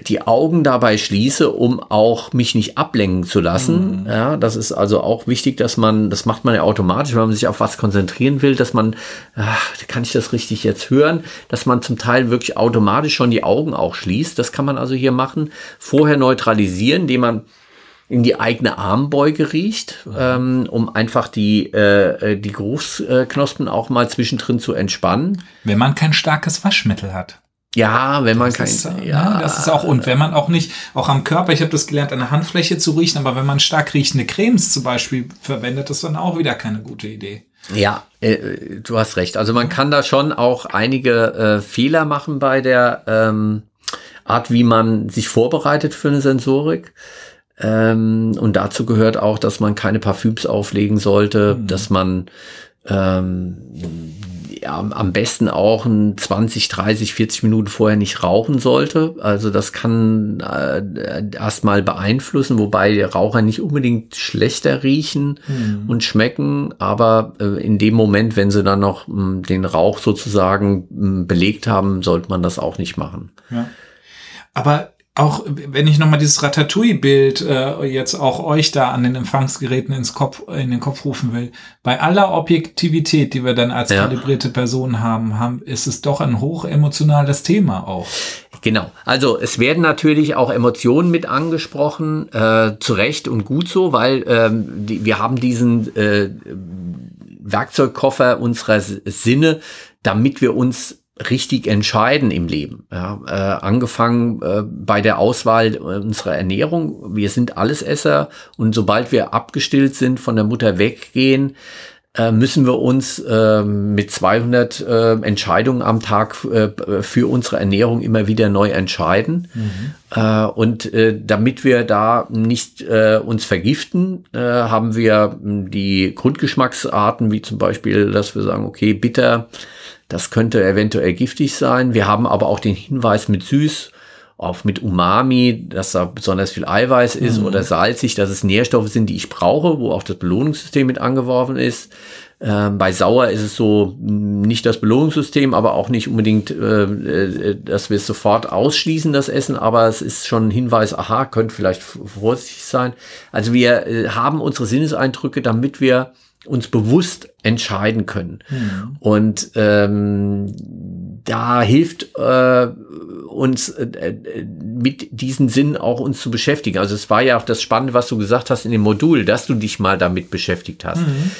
die Augen dabei schließe, um auch mich nicht ablenken zu lassen. Mhm. Ja, das ist also auch wichtig, dass man, das macht man ja automatisch, wenn man sich auf was konzentrieren will, dass man, ach, kann ich das richtig jetzt hören, dass man zum Teil wirklich automatisch schon die Augen auch schließt. Das kann man also hier machen. Vorher neutralisieren, indem man in die eigene Armbeuge riecht, ähm, um einfach die, äh, die Geruchsknospen auch mal zwischendrin zu entspannen. Wenn man kein starkes Waschmittel hat. Ja, wenn man das kein, ist, äh, ja, ne, das ist auch und wenn man auch nicht auch am Körper, ich habe das gelernt, an der Handfläche zu riechen, aber wenn man stark riechende Cremes zum Beispiel verwendet, ist dann auch wieder keine gute Idee. Ja, äh, du hast recht. Also man kann da schon auch einige äh, Fehler machen bei der ähm, Art, wie man sich vorbereitet für eine Sensorik. Ähm, und dazu gehört auch, dass man keine Parfüms auflegen sollte, mhm. dass man ähm, am besten auch ein 20, 30, 40 Minuten vorher nicht rauchen sollte. Also das kann äh, erstmal beeinflussen, wobei Raucher nicht unbedingt schlechter riechen mhm. und schmecken, aber äh, in dem Moment, wenn sie dann noch mh, hm, den Rauch sozusagen mh, hm, belegt haben, sollte man das auch nicht machen. Ja. Aber auch wenn ich nochmal dieses Ratatouille-Bild äh, jetzt auch euch da an den Empfangsgeräten ins Kopf, in den Kopf rufen will, bei aller Objektivität, die wir dann als ja. kalibrierte Personen haben, haben, ist es doch ein hochemotionales Thema auch. Genau. Also es werden natürlich auch Emotionen mit angesprochen, äh, zu Recht und gut so, weil ähm, die, wir haben diesen äh, Werkzeugkoffer unserer Sinne, damit wir uns richtig entscheiden im Leben. Ja, äh, angefangen äh, bei der Auswahl unserer Ernährung. Wir sind Allesesser und sobald wir abgestillt sind, von der Mutter weggehen, äh, müssen wir uns äh, mit 200 äh, Entscheidungen am Tag äh, für unsere Ernährung immer wieder neu entscheiden. Mhm. Äh, und äh, damit wir da nicht äh, uns vergiften, äh, haben wir die Grundgeschmacksarten, wie zum Beispiel, dass wir sagen, okay, bitter, das könnte eventuell giftig sein. Wir haben aber auch den Hinweis mit süß, auch mit Umami, dass da besonders viel Eiweiß ist mhm. oder salzig, dass es Nährstoffe sind, die ich brauche, wo auch das Belohnungssystem mit angeworfen ist. Ähm, bei sauer ist es so nicht das Belohnungssystem, aber auch nicht unbedingt, äh, äh, dass wir es sofort ausschließen, das Essen, aber es ist schon ein Hinweis, aha, könnte vielleicht vorsichtig sein. Also wir äh, haben unsere Sinneseindrücke, damit wir uns bewusst entscheiden können. Mhm. Und ähm, da hilft äh, uns äh, mit diesen Sinn auch uns zu beschäftigen. Also es war ja auch das Spannende, was du gesagt hast in dem Modul, dass du dich mal damit beschäftigt hast. Mhm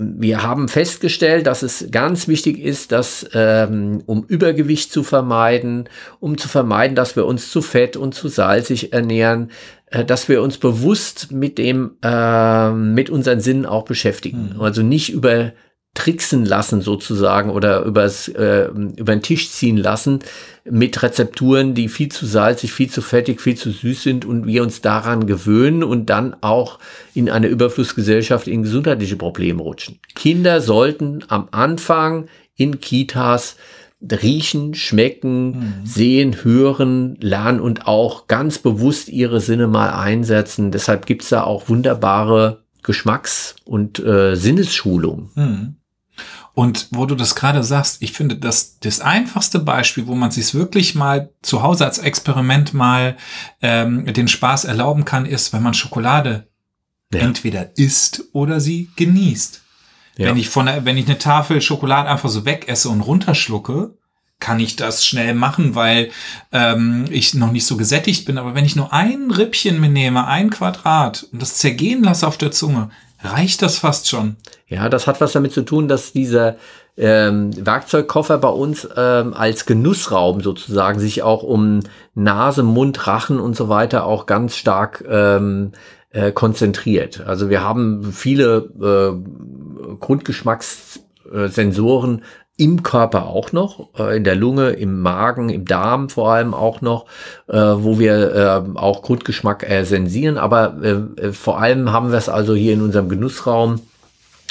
wir haben festgestellt, dass es ganz wichtig ist, dass ähm, um Übergewicht zu vermeiden, um zu vermeiden, dass wir uns zu fett und zu salzig ernähren, äh, dass wir uns bewusst mit dem, äh, mit unseren Sinnen auch beschäftigen. Mhm. Also nicht über tricksen lassen sozusagen oder übers, äh, über den Tisch ziehen lassen mit Rezepturen, die viel zu salzig, viel zu fettig, viel zu süß sind und wir uns daran gewöhnen und dann auch in eine Überflussgesellschaft in gesundheitliche Probleme rutschen. Kinder sollten am Anfang in Kitas riechen, schmecken, mhm. sehen, hören, lernen und auch ganz bewusst ihre Sinne mal einsetzen. Deshalb gibt's da auch wunderbare Geschmacks- und äh, Sinnesschulungen. Mhm. Und wo du das gerade sagst, ich finde, das das einfachste Beispiel, wo man sich wirklich mal zu Hause als Experiment mal ähm, den Spaß erlauben kann, ist, wenn man Schokolade ja. entweder isst oder sie genießt. Ja. Wenn ich von der, wenn ich eine Tafel Schokolade einfach so wegesse und runterschlucke, kann ich das schnell machen, weil ähm, ich noch nicht so gesättigt bin. Aber wenn ich nur ein Rippchen mir nehme, ein Quadrat und das zergehen lasse auf der Zunge, reicht das fast schon. Ja, das hat was damit zu tun, dass dieser ähm, Werkzeugkoffer bei uns ähm, als Genussraum sozusagen sich auch um Nase, Mund, Rachen und so weiter auch ganz stark ähm, äh, konzentriert. Also wir haben viele äh, Grundgeschmackssensoren im Körper auch noch, äh, in der Lunge, im Magen, im Darm vor allem auch noch, äh, wo wir äh, auch Grundgeschmack äh, sensieren. Aber äh, äh, vor allem haben wir es also hier in unserem Genussraum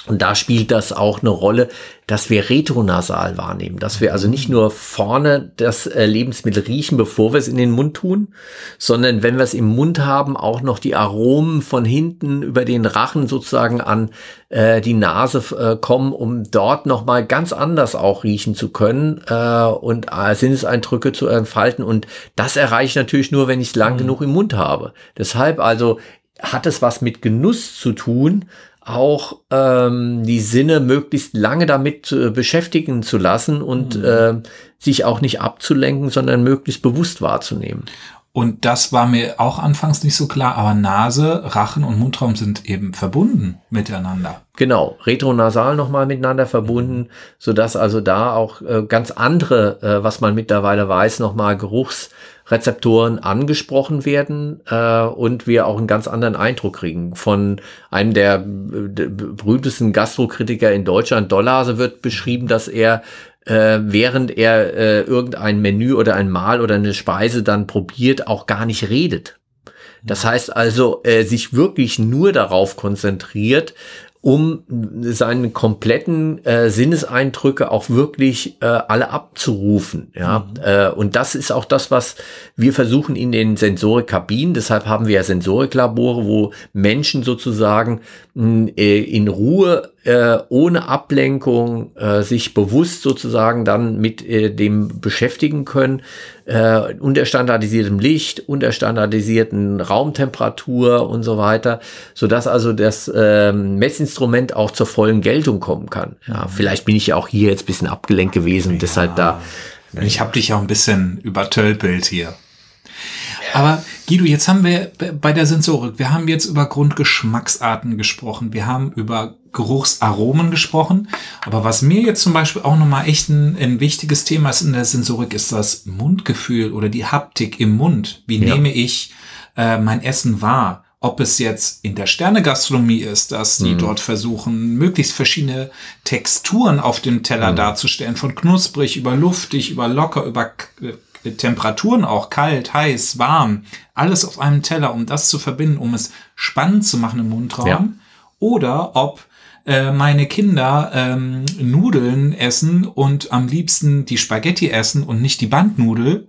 und da spielt das auch eine Rolle, dass wir retronasal wahrnehmen, dass wir also nicht nur vorne das äh, Lebensmittel riechen, bevor wir es in den Mund tun, sondern wenn wir es im Mund haben, auch noch die Aromen von hinten über den Rachen sozusagen an äh, die Nase äh, kommen, um dort nochmal ganz anders auch riechen zu können äh, und äh, Sinneseindrücke zu entfalten. Und das erreiche ich natürlich nur, wenn ich es lang mhm. genug im Mund habe. Deshalb also hat es was mit Genuss zu tun, auch ähm, die Sinne möglichst lange damit äh, beschäftigen zu lassen und mhm. äh, sich auch nicht abzulenken, sondern möglichst bewusst wahrzunehmen. Und das war mir auch anfangs nicht so klar, aber Nase, Rachen und Mundraum sind eben verbunden miteinander. Genau, retronasal nochmal miteinander verbunden, so dass also da auch äh, ganz andere, äh, was man mittlerweile weiß, nochmal Geruchsrezeptoren angesprochen werden äh, und wir auch einen ganz anderen Eindruck kriegen. Von einem der äh, berühmtesten Gastrokritiker in Deutschland, Dollase, wird beschrieben, dass er äh, während er äh, irgendein Menü oder ein Mahl oder eine Speise dann probiert, auch gar nicht redet. Das heißt also, äh, sich wirklich nur darauf konzentriert, um seine kompletten äh, Sinneseindrücke auch wirklich äh, alle abzurufen. Ja, mhm. äh, und das ist auch das, was wir versuchen in den Sensorikkabinen. Deshalb haben wir ja Sensoriklabore, wo Menschen sozusagen mh, äh, in Ruhe äh, ohne Ablenkung äh, sich bewusst sozusagen dann mit äh, dem beschäftigen können, äh, unter standardisiertem Licht, unter standardisierten Raumtemperatur und so weiter, so dass also das äh, Messinstrument auch zur vollen Geltung kommen kann. Ja, mhm. vielleicht bin ich ja auch hier jetzt bisschen abgelenkt gewesen, ja. deshalb da. Ich habe dich auch ein bisschen übertölpelt hier. Aber Guido, jetzt haben wir bei der Sensorik, wir haben jetzt über Grundgeschmacksarten gesprochen, wir haben über Geruchsaromen gesprochen. Aber was mir jetzt zum Beispiel auch nochmal echt ein, ein, wichtiges Thema ist in der Sensorik, ist das Mundgefühl oder die Haptik im Mund. Wie ja. nehme ich äh, mein Essen wahr? Ob es jetzt in der Sternegastronomie ist, dass die mhm. dort versuchen, möglichst verschiedene Texturen auf dem Teller mhm. darzustellen, von knusprig über luftig, über locker, über äh, Temperaturen auch, kalt, heiß, warm, alles auf einem Teller, um das zu verbinden, um es spannend zu machen im Mundraum. Ja. Oder ob äh, meine Kinder ähm, Nudeln essen und am liebsten die Spaghetti essen und nicht die Bandnudel.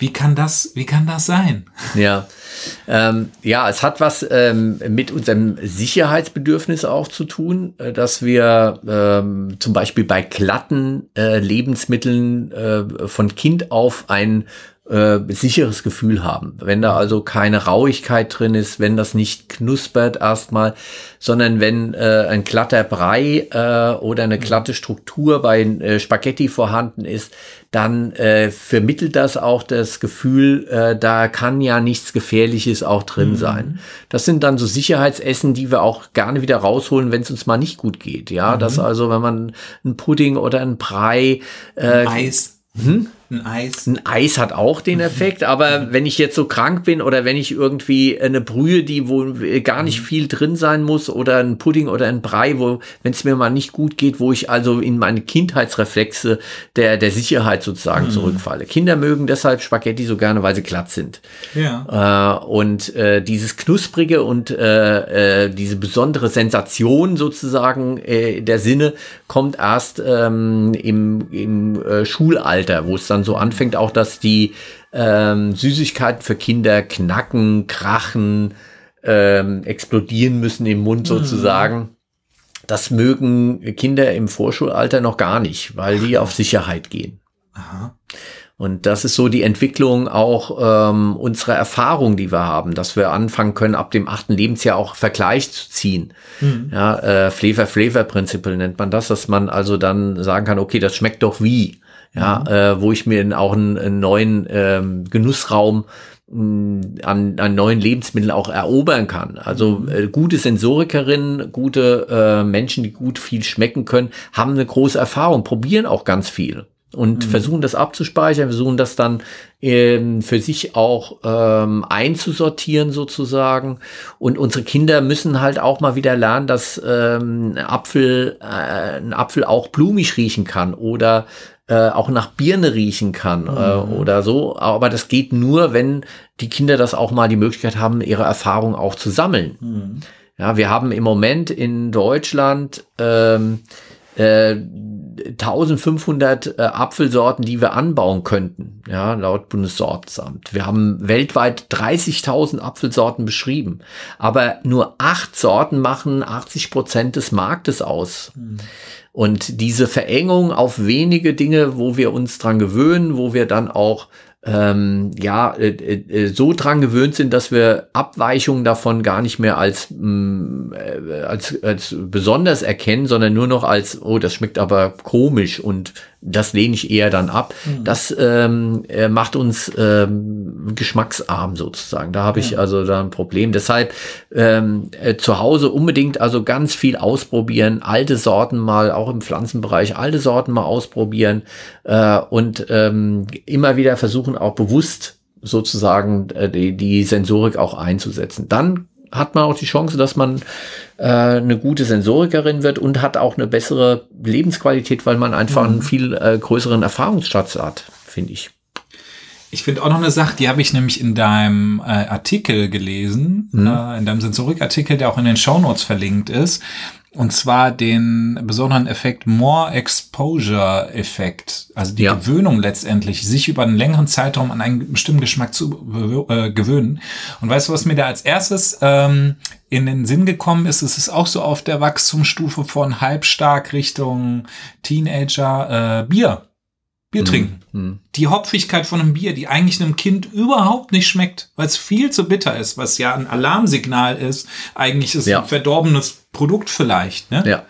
Wie kann das, wie kann das sein? Ja, ähm, ja, es hat was ähm, mit unserem Sicherheitsbedürfnis auch zu tun, äh, dass wir ähm, zum Beispiel bei glatten äh, Lebensmitteln äh, von Kind auf ein äh, sicheres Gefühl haben. Wenn da also keine Rauigkeit drin ist, wenn das nicht knuspert erstmal, sondern wenn äh, ein glatter Brei äh, oder eine glatte Struktur bei äh, Spaghetti vorhanden ist, dann äh, vermittelt das auch das Gefühl, äh, da kann ja nichts Gefährliches auch drin mhm. sein. Das sind dann so Sicherheitsessen, die wir auch gerne wieder rausholen, wenn es uns mal nicht gut geht. Ja, mhm. das also, wenn man ein Pudding oder ein Brei, äh, Eis hm? Ein Eis. Ein Eis hat auch den Effekt, aber wenn ich jetzt so krank bin oder wenn ich irgendwie eine Brühe, die wo gar nicht viel drin sein muss oder ein Pudding oder ein Brei, wo, wenn es mir mal nicht gut geht, wo ich also in meine Kindheitsreflexe der, der Sicherheit sozusagen mhm. zurückfalle. Kinder mögen deshalb Spaghetti so gerne, weil sie glatt sind. Ja. Äh, und äh, dieses Knusprige und äh, äh, diese besondere Sensation sozusagen äh, der Sinne kommt erst ähm, im, im äh, Schulalter, wo es dann so anfängt, auch dass die ähm, Süßigkeiten für Kinder knacken, krachen, ähm, explodieren müssen im Mund mhm. sozusagen. Das mögen Kinder im Vorschulalter noch gar nicht, weil die auf Sicherheit gehen. Aha. Und das ist so die Entwicklung auch ähm, unserer Erfahrung, die wir haben, dass wir anfangen können, ab dem achten Lebensjahr auch Vergleich zu ziehen. Mhm. Ja, äh, Flavor-Flavor-Prinzip nennt man das, dass man also dann sagen kann, okay, das schmeckt doch wie. Ja, mhm. äh, wo ich mir auch einen, einen neuen ähm, Genussraum an, an neuen Lebensmitteln auch erobern kann. Also mhm. äh, gute Sensorikerinnen, gute äh, Menschen, die gut viel schmecken können, haben eine große Erfahrung, probieren auch ganz viel und mhm. versuchen das abzuspeichern, versuchen das dann ähm, für sich auch ähm, einzusortieren sozusagen. Und unsere Kinder müssen halt auch mal wieder lernen, dass ähm, Apfel, äh, ein Apfel auch blumig riechen kann oder äh, auch nach Birne riechen kann äh, mhm. äh, oder so. Aber das geht nur, wenn die Kinder das auch mal die Möglichkeit haben, ihre Erfahrung auch zu sammeln. Mhm. Ja, wir haben im Moment in Deutschland ähm, äh, 1500 äh, Apfelsorten, die wir anbauen könnten, ja, laut Bundessortsamt. Wir haben weltweit 30.000 Apfelsorten beschrieben, aber nur acht Sorten machen 80 Prozent des Marktes aus. Mhm. Und diese Verengung auf wenige Dinge, wo wir uns dran gewöhnen, wo wir dann auch ähm, ja, äh, äh, so dran gewöhnt sind, dass wir Abweichungen davon gar nicht mehr als, mh, mm, äh, als, als besonders erkennen, sondern nur noch als, oh, das schmeckt aber komisch und das lehne ich eher dann ab. Mhm. Das ähm, äh, macht uns ähm, geschmacksarm sozusagen. Da habe ich ja. also da ein Problem. Deshalb ähm, äh, zu Hause unbedingt also ganz viel ausprobieren, alte Sorten mal, auch im Pflanzenbereich, alte Sorten mal ausprobieren äh, und ähm, immer wieder versuchen auch bewusst sozusagen äh, die, die Sensorik auch einzusetzen. Dann hat man auch die Chance, dass man äh, eine gute Sensorikerin wird und hat auch eine bessere Lebensqualität, weil man einfach mhm. einen viel äh, größeren Erfahrungsschatz hat, finde ich. Ich finde auch noch eine Sache, die habe ich nämlich in deinem äh, Artikel gelesen, mhm. äh, in deinem Sensorikartikel, der auch in den Shownotes verlinkt ist. Und zwar den besonderen Effekt More Exposure Effekt. Also die ja. Gewöhnung letztendlich, sich über einen längeren Zeitraum an einen bestimmten Geschmack zu äh, gewöhnen. Und weißt du, was mir da als erstes ähm, in den Sinn gekommen ist? Es ist auch so auf der Wachstumsstufe von halbstark Richtung Teenager äh, Bier. Bier mhm. trinken. Mhm. Die Hopfigkeit von einem Bier, die eigentlich einem Kind überhaupt nicht schmeckt, weil es viel zu bitter ist, was ja ein Alarmsignal ist. Eigentlich ist ja. ein verdorbenes Produkt vielleicht. Ne? Ja.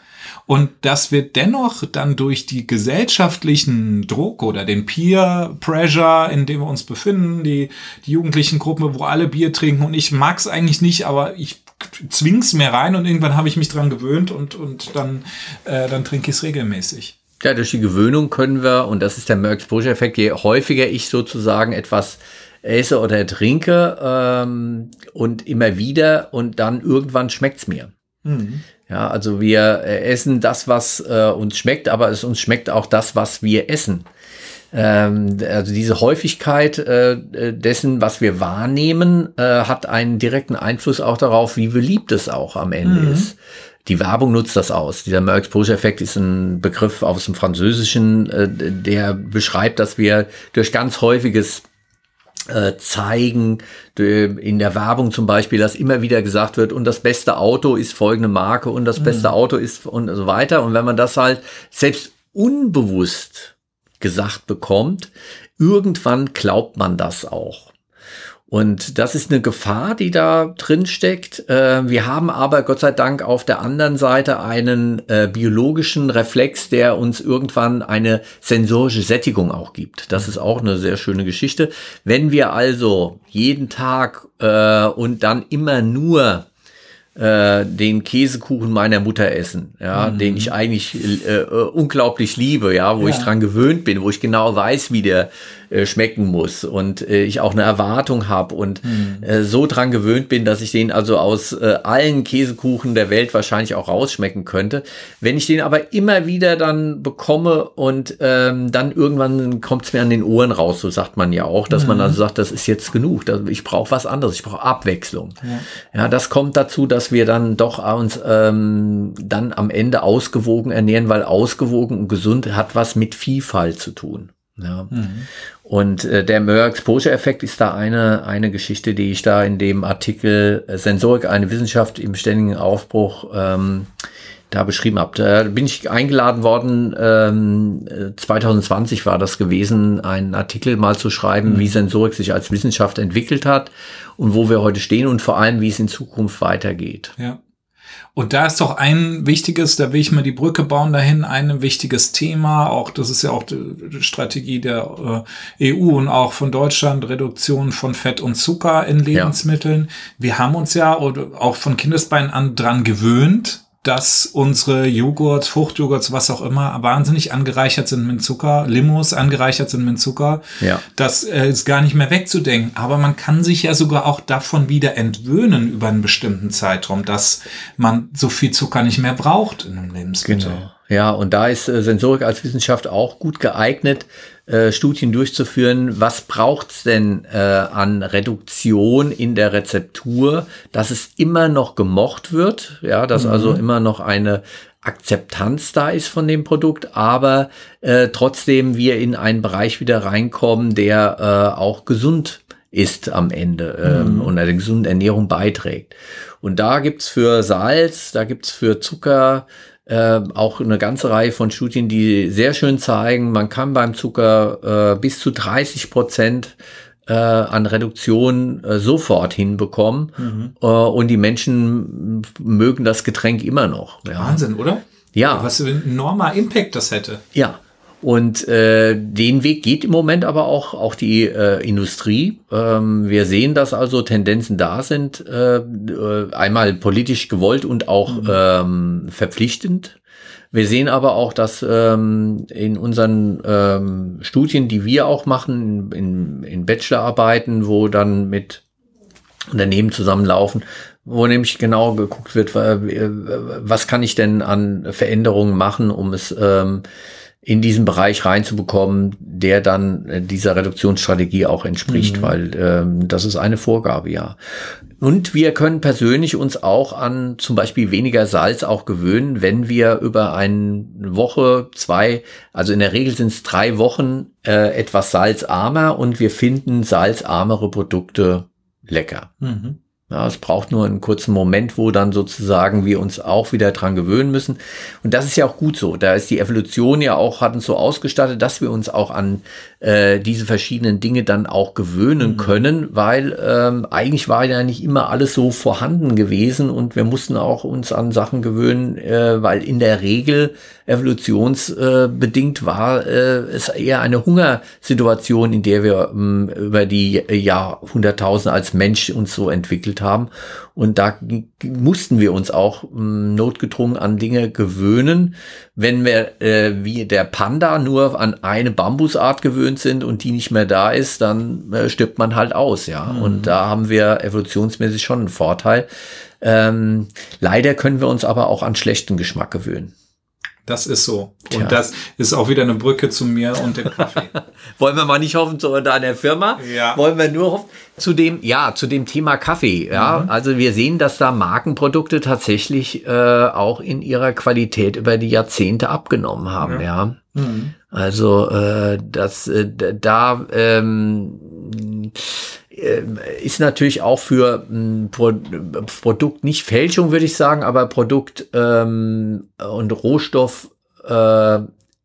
Und das wird dennoch dann durch die gesellschaftlichen Druck oder den Peer Pressure, in dem wir uns befinden, die, die jugendlichen Gruppen, wo alle Bier trinken und ich mag es eigentlich nicht, aber ich zwing's mir rein und irgendwann habe ich mich dran gewöhnt und, und dann, äh, dann trinke ich es regelmäßig. Ja, durch die Gewöhnung können wir, und das ist der Mer-Exposure-Effekt, je häufiger ich sozusagen etwas esse oder trinke ähm, und immer wieder und dann irgendwann schmeckt's mir. Mhm. Ja, also wir äh, essen das, was äh, uns schmeckt, aber es uns schmeckt auch das, was wir essen. Ähm, also diese Häufigkeit äh, dessen, was wir wahrnehmen, äh, hat einen direkten Einfluss auch darauf, wie beliebt es auch am Ende mhm. ist. Die Werbung nutzt das aus. Dieser Mer Exposure Effekt ist ein Begriff aus dem Französischen, äh, der beschreibt, dass wir durch ganz häufiges äh, zeigen, in der Werbung zum Beispiel, dass immer wieder gesagt wird, und das beste Auto ist folgende Marke und das beste mhm. Auto ist und so weiter. Und wenn man das halt selbst unbewusst gesagt bekommt, irgendwann glaubt man das auch. Und das ist eine Gefahr, die da drin steckt. Äh, wir haben aber Gott sei Dank auf der anderen Seite einen äh, biologischen Reflex, der uns irgendwann eine sensorische Sättigung auch gibt. Das ist auch eine sehr schöne Geschichte. Wenn wir also jeden Tag äh, und dann immer nur äh, den Käsekuchen meiner Mutter essen, ja, mhm. den ich eigentlich äh, unglaublich liebe, ja, wo ja. ich dran gewöhnt bin, wo ich genau weiß, wie der äh, schmecken muss und äh, ich auch eine Erwartung habe und mhm. äh, so dran gewöhnt bin, dass ich den also aus äh, allen Käsekuchen der Welt wahrscheinlich auch rausschmecken könnte. Wenn ich den aber immer wieder dann bekomme und ähm, dann irgendwann kommt es mir an den Ohren raus, so sagt man ja auch, dass mhm. man also sagt, das ist jetzt genug, ich brauche was anderes, ich brauche Abwechslung. Ja. ja. das kommt dazu, dass wir dann doch uns ähm, dann am Ende ausgewogen ernähren, weil ausgewogen und gesund hat was mit Vielfalt zu tun. Ja. Mhm. Und äh, der Möhr-Exposure-Effekt ist da eine, eine Geschichte, die ich da in dem Artikel äh, Sensorik, eine Wissenschaft im ständigen Aufbruch ähm, da beschrieben habe. Da bin ich eingeladen worden, ähm, 2020 war das gewesen, einen Artikel mal zu schreiben, mhm. wie Sensorik sich als Wissenschaft entwickelt hat und wo wir heute stehen und vor allem, wie es in Zukunft weitergeht. Ja. Und da ist doch ein wichtiges, da will ich mal die Brücke bauen dahin, ein wichtiges Thema, auch das ist ja auch die Strategie der äh, EU und auch von Deutschland, Reduktion von Fett und Zucker in Lebensmitteln. Ja. Wir haben uns ja auch von Kindesbeinen an dran gewöhnt, dass unsere Joghurts, Fruchtjoghurts, was auch immer, wahnsinnig angereichert sind mit Zucker, Limos angereichert sind mit Zucker. Ja. Das äh, ist gar nicht mehr wegzudenken. Aber man kann sich ja sogar auch davon wieder entwöhnen über einen bestimmten Zeitraum, dass man so viel Zucker nicht mehr braucht in einem Lebensmittel. Genau. Ja, und da ist äh, Sensorik als Wissenschaft auch gut geeignet, äh, Studien durchzuführen. Was braucht's denn äh, an Reduktion in der Rezeptur, dass es immer noch gemocht wird, ja, dass mhm. also immer noch eine Akzeptanz da ist von dem Produkt, aber äh, trotzdem wir in einen Bereich wieder reinkommen, der äh, auch gesund ist am Ende ähm, mhm. und einer gesunden Ernährung beiträgt. Und da gibt's für Salz, da gibt's für Zucker, äh, auch eine ganze Reihe von Studien, die sehr schön zeigen, man kann beim Zucker äh, bis zu 30 Prozent äh, an Reduktion äh, sofort hinbekommen. Mhm. Äh, und die Menschen mögen das Getränk immer noch. Ja. Wahnsinn, oder? Ja. Was für ein enormer Impact das hätte. Ja. Und äh, den Weg geht im Moment aber auch, auch die äh, Industrie. Ähm, wir sehen, dass also Tendenzen da sind, äh, äh einmal politisch gewollt und auch mhm. ähm, verpflichtend. Wir sehen aber auch, dass ähm, in unseren ähm, Studien, die wir auch machen, in, in Bachelorarbeiten, wo dann mit Unternehmen zusammenlaufen, wo nämlich genau geguckt wird, was kann ich denn an Veränderungen machen, um es ähm, in diesen Bereich reinzubekommen, der dann äh, dieser Reduktionsstrategie auch entspricht, mhm. weil ähm, das ist eine Vorgabe, ja. Und wir können persönlich uns auch an zum Beispiel weniger Salz auch gewöhnen, wenn wir über eine Woche, zwei, also in der Regel sind es drei Wochen äh, etwas salzarmer und wir finden salzarmere Produkte lecker. Mhm. Ja, es braucht nur einen kurzen Moment, wo dann sozusagen wir uns auch wieder dran gewöhnen müssen. Und das ist ja auch gut so. Da ist die Evolution ja auch, hat uns so ausgestattet, dass wir uns auch an äh, diese verschiedenen Dinge dann auch gewöhnen mhm. können, weil ähm, eigentlich war ja nicht immer alles so vorhanden gewesen und wir mussten auch uns an Sachen gewöhnen, äh, weil in der Regel evolutionsbedingt äh, war äh, es eher eine Hungersituation, in der wir ähm, über die Jahrhunderttausende als Mensch uns so entwickelt haben. Und da mussten wir uns auch ähm, notgedrungen an Dinge gewöhnen. Wenn wir äh, wie der Panda nur an eine Bambusart gewöhnt sind und die nicht mehr da ist, dann äh, stirbt man halt aus, ja. Mhm. Und da haben wir evolutionsmäßig schon einen Vorteil. Ähm, leider können wir uns aber auch an schlechten Geschmack gewöhnen. Das ist so. Und Tja. das ist auch wieder eine Brücke zu mir und dem Kaffee. Wollen wir mal nicht hoffen zu deiner Firma? Ja. Wollen wir nur hoffen? Zu dem, ja, zu dem Thema Kaffee. Ja, mhm. also wir sehen, dass da Markenprodukte tatsächlich äh, auch in ihrer Qualität über die Jahrzehnte abgenommen haben. Ja. ja. Mhm. Also äh, das, äh, da ähm, äh, ist natürlich auch für ein Pro Produkt nicht Fälschung, würde ich sagen, aber Produkt ähm, und Rohstoff äh,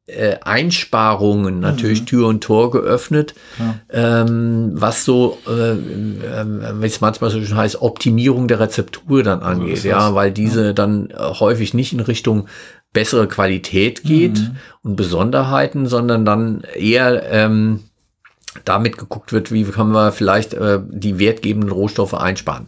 äh, Einsparungen natürlich mhm. Tür und Tor geöffnet, ja. ähm, was so, äh, äh, wie es manchmal so schön heißt, Optimierung der Rezeptur dann angeht, so ja, weil diese ja. dann äh, häufig nicht in Richtung bessere Qualität geht mhm. und Besonderheiten, sondern dann eher ähm, damit geguckt wird, wie können wir vielleicht äh, die wertgebenden Rohstoffe einsparen.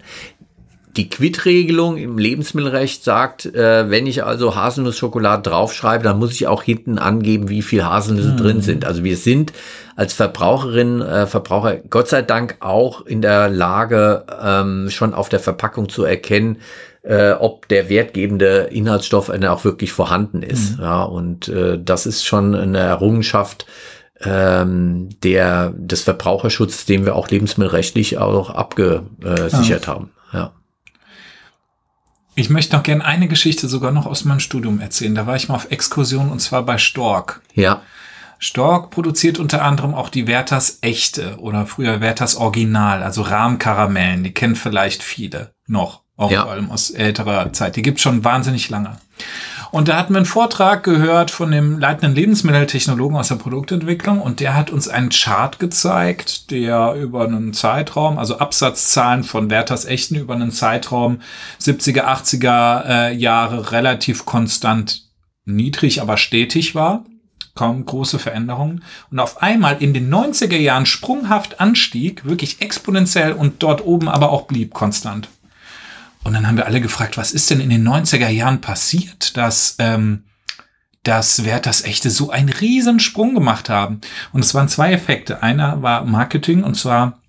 Die Quid-Regelung im Lebensmittelrecht sagt, äh, wenn ich also Haselnussschokolade draufschreibe, dann muss ich auch hinten angeben, wie viel Haselnüsse mhm. drin sind. Also wir sind als Verbraucherin, äh, Verbraucher Gott sei Dank auch in der Lage, ähm, schon auf der Verpackung zu erkennen, äh, ob der wertgebende Inhaltsstoff auch wirklich vorhanden ist. Mhm. Ja, und äh, das ist schon eine Errungenschaft, ähm, der, des Verbraucherschutzes, den wir auch lebensmittelrechtlich auch abgesichert ja. haben. Ja. Ich möchte noch gerne eine Geschichte sogar noch aus meinem Studium erzählen. Da war ich mal auf Exkursion und zwar bei Stork. Ja. Stork produziert unter anderem auch die Werthers Echte oder früher Werthers Original, also Rahmkaramellen. Die kennen vielleicht viele noch, auch ja. vor allem aus älterer Zeit. Die gibt's schon wahnsinnig lange. Und da hatten wir einen Vortrag gehört von dem leitenden Lebensmitteltechnologen aus der Produktentwicklung und der hat uns einen Chart gezeigt, der über einen Zeitraum, also Absatzzahlen von Werthers Echten über einen Zeitraum 70er, 80er äh, Jahre relativ konstant niedrig, aber stetig war kaum große Veränderungen und auf einmal in den 90er Jahren sprunghaft anstieg, wirklich exponentiell und dort oben aber auch blieb konstant. Und dann haben wir alle gefragt, was ist denn in den 90er Jahren passiert, dass, ähm, dass Werthers Echte so einen Riesensprung gemacht haben. Und es waren zwei Effekte. Einer war Marketing und zwar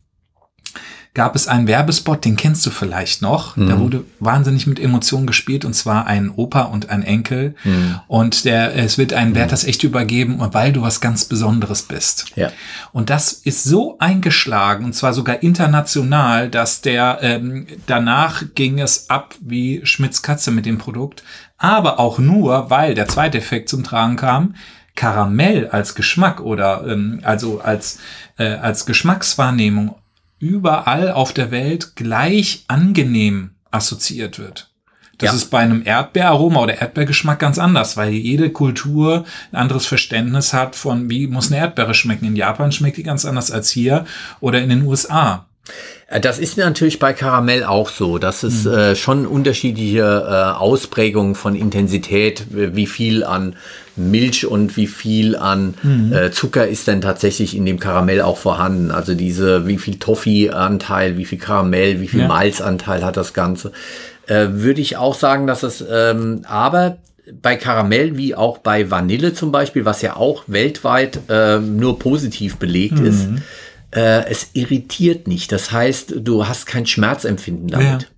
gab es einen Werbespot, den kennst du vielleicht noch. Mhm. Da wurde wahnsinnig mit Emotionen gespielt und zwar ein Opa und ein Enkel. Mhm. Und der, es wird ein mhm. Wert das echt übergeben, weil du was ganz Besonderes bist. Ja. Und das ist so eingeschlagen und zwar sogar international, dass der ähm, danach ging es ab wie Schmitz Katze mit dem Produkt, aber auch nur, weil der zweite Effekt zum Tragen kam. Karamell als Geschmack oder ähm, also als äh, als Geschmackswahrnehmung überall auf der Welt gleich angenehm assoziiert wird. Das ja. ist bei einem Erdbeeraroma oder Erdbeergeschmack ganz anders, weil jede Kultur ein anderes Verständnis hat von, wie muss eine Erdbeere schmecken. In Japan schmeckt die ganz anders als hier oder in den USA. Äh, das ist natürlich bei Karamell auch so, dass es mhm. äh, schon unterschiedliche äh, Ausprägungen von Intensität, wie viel an Milch und wie viel an mhm. äh, Zucker ist denn tatsächlich in dem Karamell auch vorhanden. Also diese, wie viel Toffee-Anteil, wie viel Karamell, wie viel ja. Malzanteil hat das Ganze. Äh, Würde ich auch sagen, dass es, ähm, aber bei Karamell wie auch bei Vanille zum Beispiel, was ja auch weltweit äh, nur positiv belegt mhm. ist, äh, es irritiert nicht. Das heißt, du hast kein Schmerzempfinden damit. Ja.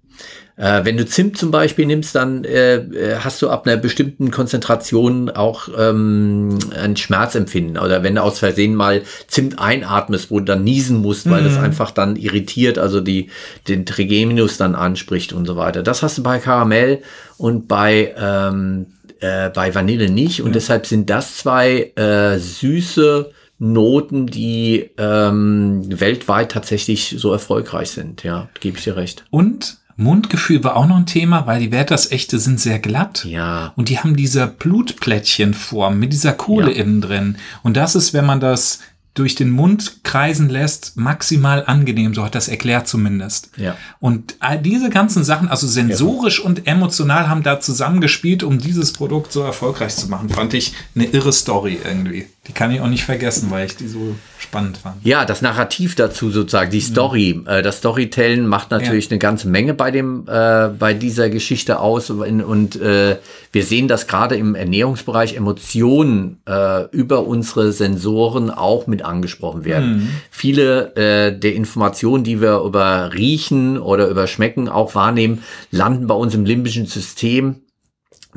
Äh, wenn du Zimt zum Beispiel nimmst, dann äh, äh, hast du ab einer bestimmten Konzentration auch ähm, ein Schmerzempfinden. Oder wenn du aus Versehen mal Zimt einatmest, wo du dann niesen musst, weil mhm. das einfach dann irritiert, also die, den Trigeminus dann anspricht und so weiter. Das hast du bei Karamell und bei, ähm, äh, bei Vanille nicht. Und ja. deshalb sind das zwei äh, süße Noten, die ähm, weltweit tatsächlich so erfolgreich sind. Ja, gebe ich dir recht. Und Mundgefühl war auch noch ein Thema, weil die Werthers-Echte sind sehr glatt. Ja. Und die haben diese Blutplättchenform mit dieser Kohle ja. innen drin. Und das ist, wenn man das durch den Mund kreisen lässt, maximal angenehm, so hat das erklärt zumindest. Ja. Und all diese ganzen Sachen, also sensorisch ja. und emotional haben da zusammengespielt, um dieses Produkt so erfolgreich zu machen. Fand ich eine irre Story irgendwie. Die kann ich auch nicht vergessen, weil ich die so spannend fand. Ja, das Narrativ dazu sozusagen, die mhm. Story. Mhm. Äh, das Storytellen macht natürlich ja. eine ganze Menge bei dem, äh, bei dieser Geschichte aus. Und, und äh, wir sehen das gerade im Ernährungsbereich, Emotionen äh, über unsere Sensoren auch mit angesprochen werden. Mhm. Viele äh, der Informationen, die wir über Riechen oder über Schmecken auch wahrnehmen, landen bei uns im limbischen System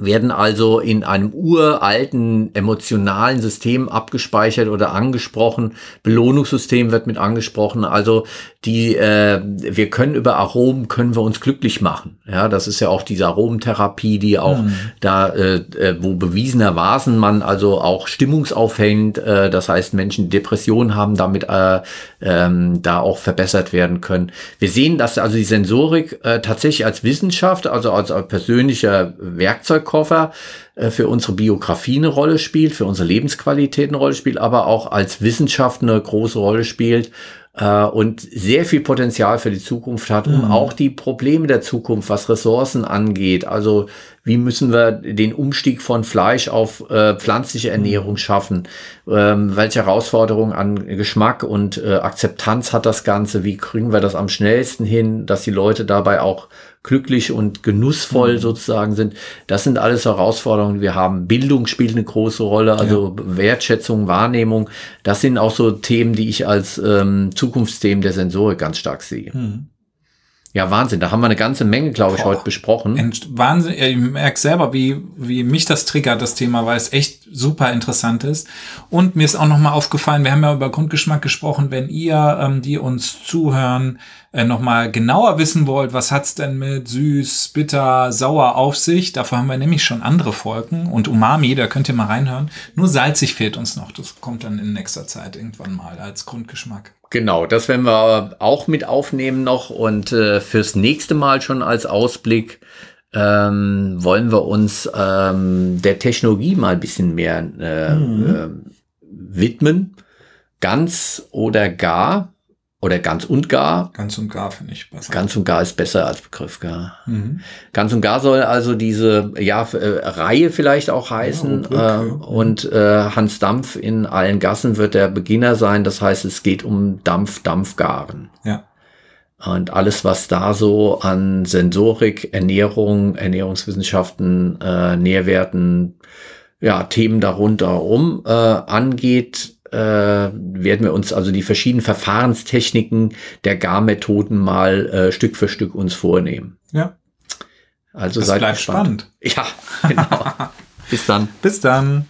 werden also in einem uralten emotionalen System abgespeichert oder angesprochen. Belohnungssystem wird mit angesprochen. Also die, äh, wir können über Aromen können wir uns glücklich machen. Ja, das ist ja auch diese Aromentherapie, die auch mhm. da, äh, äh wo bewiesenermaßen man also auch stimmungsaufhängend, äh, das heißt Menschen Depressionen haben, damit äh, ähm, da auch verbessert werden können. Wir sehen, dass also die Sensorik äh, tatsächlich als Wissenschaft, also als, als persönlicher Werkzeugkoffer äh, für unsere Biografie eine Rolle spielt, für unsere Lebensqualität eine Rolle spielt, aber auch als Wissenschaft eine große Rolle spielt äh, und sehr viel Potenzial für die Zukunft hat, um mhm. auch die Probleme der Zukunft, was Ressourcen angeht, also wie müssen wir den Umstieg von Fleisch auf äh, pflanzliche mhm. Ernährung schaffen, ähm, welche Herausforderungen an Geschmack und äh, Akzeptanz hat das Ganze, wie kriegen wir das am schnellsten hin, dass die Leute dabei auch glücklich und genussvoll mhm. sozusagen sind. Das sind alles Herausforderungen, die wir haben. Bildung spielt eine große Rolle, also ja. Wertschätzung, Wahrnehmung. Das sind auch so Themen, die ich als ähm, Zukunftsthemen der Sensorik ganz stark sehe. Mhm. Ja, Wahnsinn. Da haben wir eine ganze Menge, glaube ich, Boah. heute besprochen. Wahnsinn. Ich merke selber, wie, wie mich das triggert, das Thema, weil es echt super interessant ist. Und mir ist auch nochmal aufgefallen, wir haben ja über Grundgeschmack gesprochen, wenn ihr, ähm, die uns zuhören, äh, nochmal genauer wissen wollt, was hat's denn mit süß, bitter, sauer auf sich, dafür haben wir nämlich schon andere Folgen und Umami, da könnt ihr mal reinhören. Nur salzig fehlt uns noch. Das kommt dann in nächster Zeit irgendwann mal als Grundgeschmack. Genau, das werden wir auch mit aufnehmen noch und äh, fürs nächste Mal schon als Ausblick ähm, wollen wir uns ähm, der Technologie mal ein bisschen mehr äh, mhm. äh, widmen. Ganz oder gar oder ganz und gar. Ganz und gar finde ich besser. Ganz und gar ist besser als Begriff, gar. Mhm. Ganz und gar soll also diese ja, äh, Reihe vielleicht auch heißen. Ja, äh, und äh, Hans Dampf in allen Gassen wird der Beginner sein. Das heißt, es geht um Dampf, Dampfgaren. Ja. Und alles, was da so an Sensorik, Ernährung, Ernährungswissenschaften, äh, Nährwerten, ja, Themen darunter um äh, angeht, äh, werden wir uns also die verschiedenen Verfahrenstechniken der Garmethoden mal äh, Stück für Stück uns vornehmen. Ja. Also das seid bleibt gespannt. spannend. Ja, genau. Bis dann. Bis dann.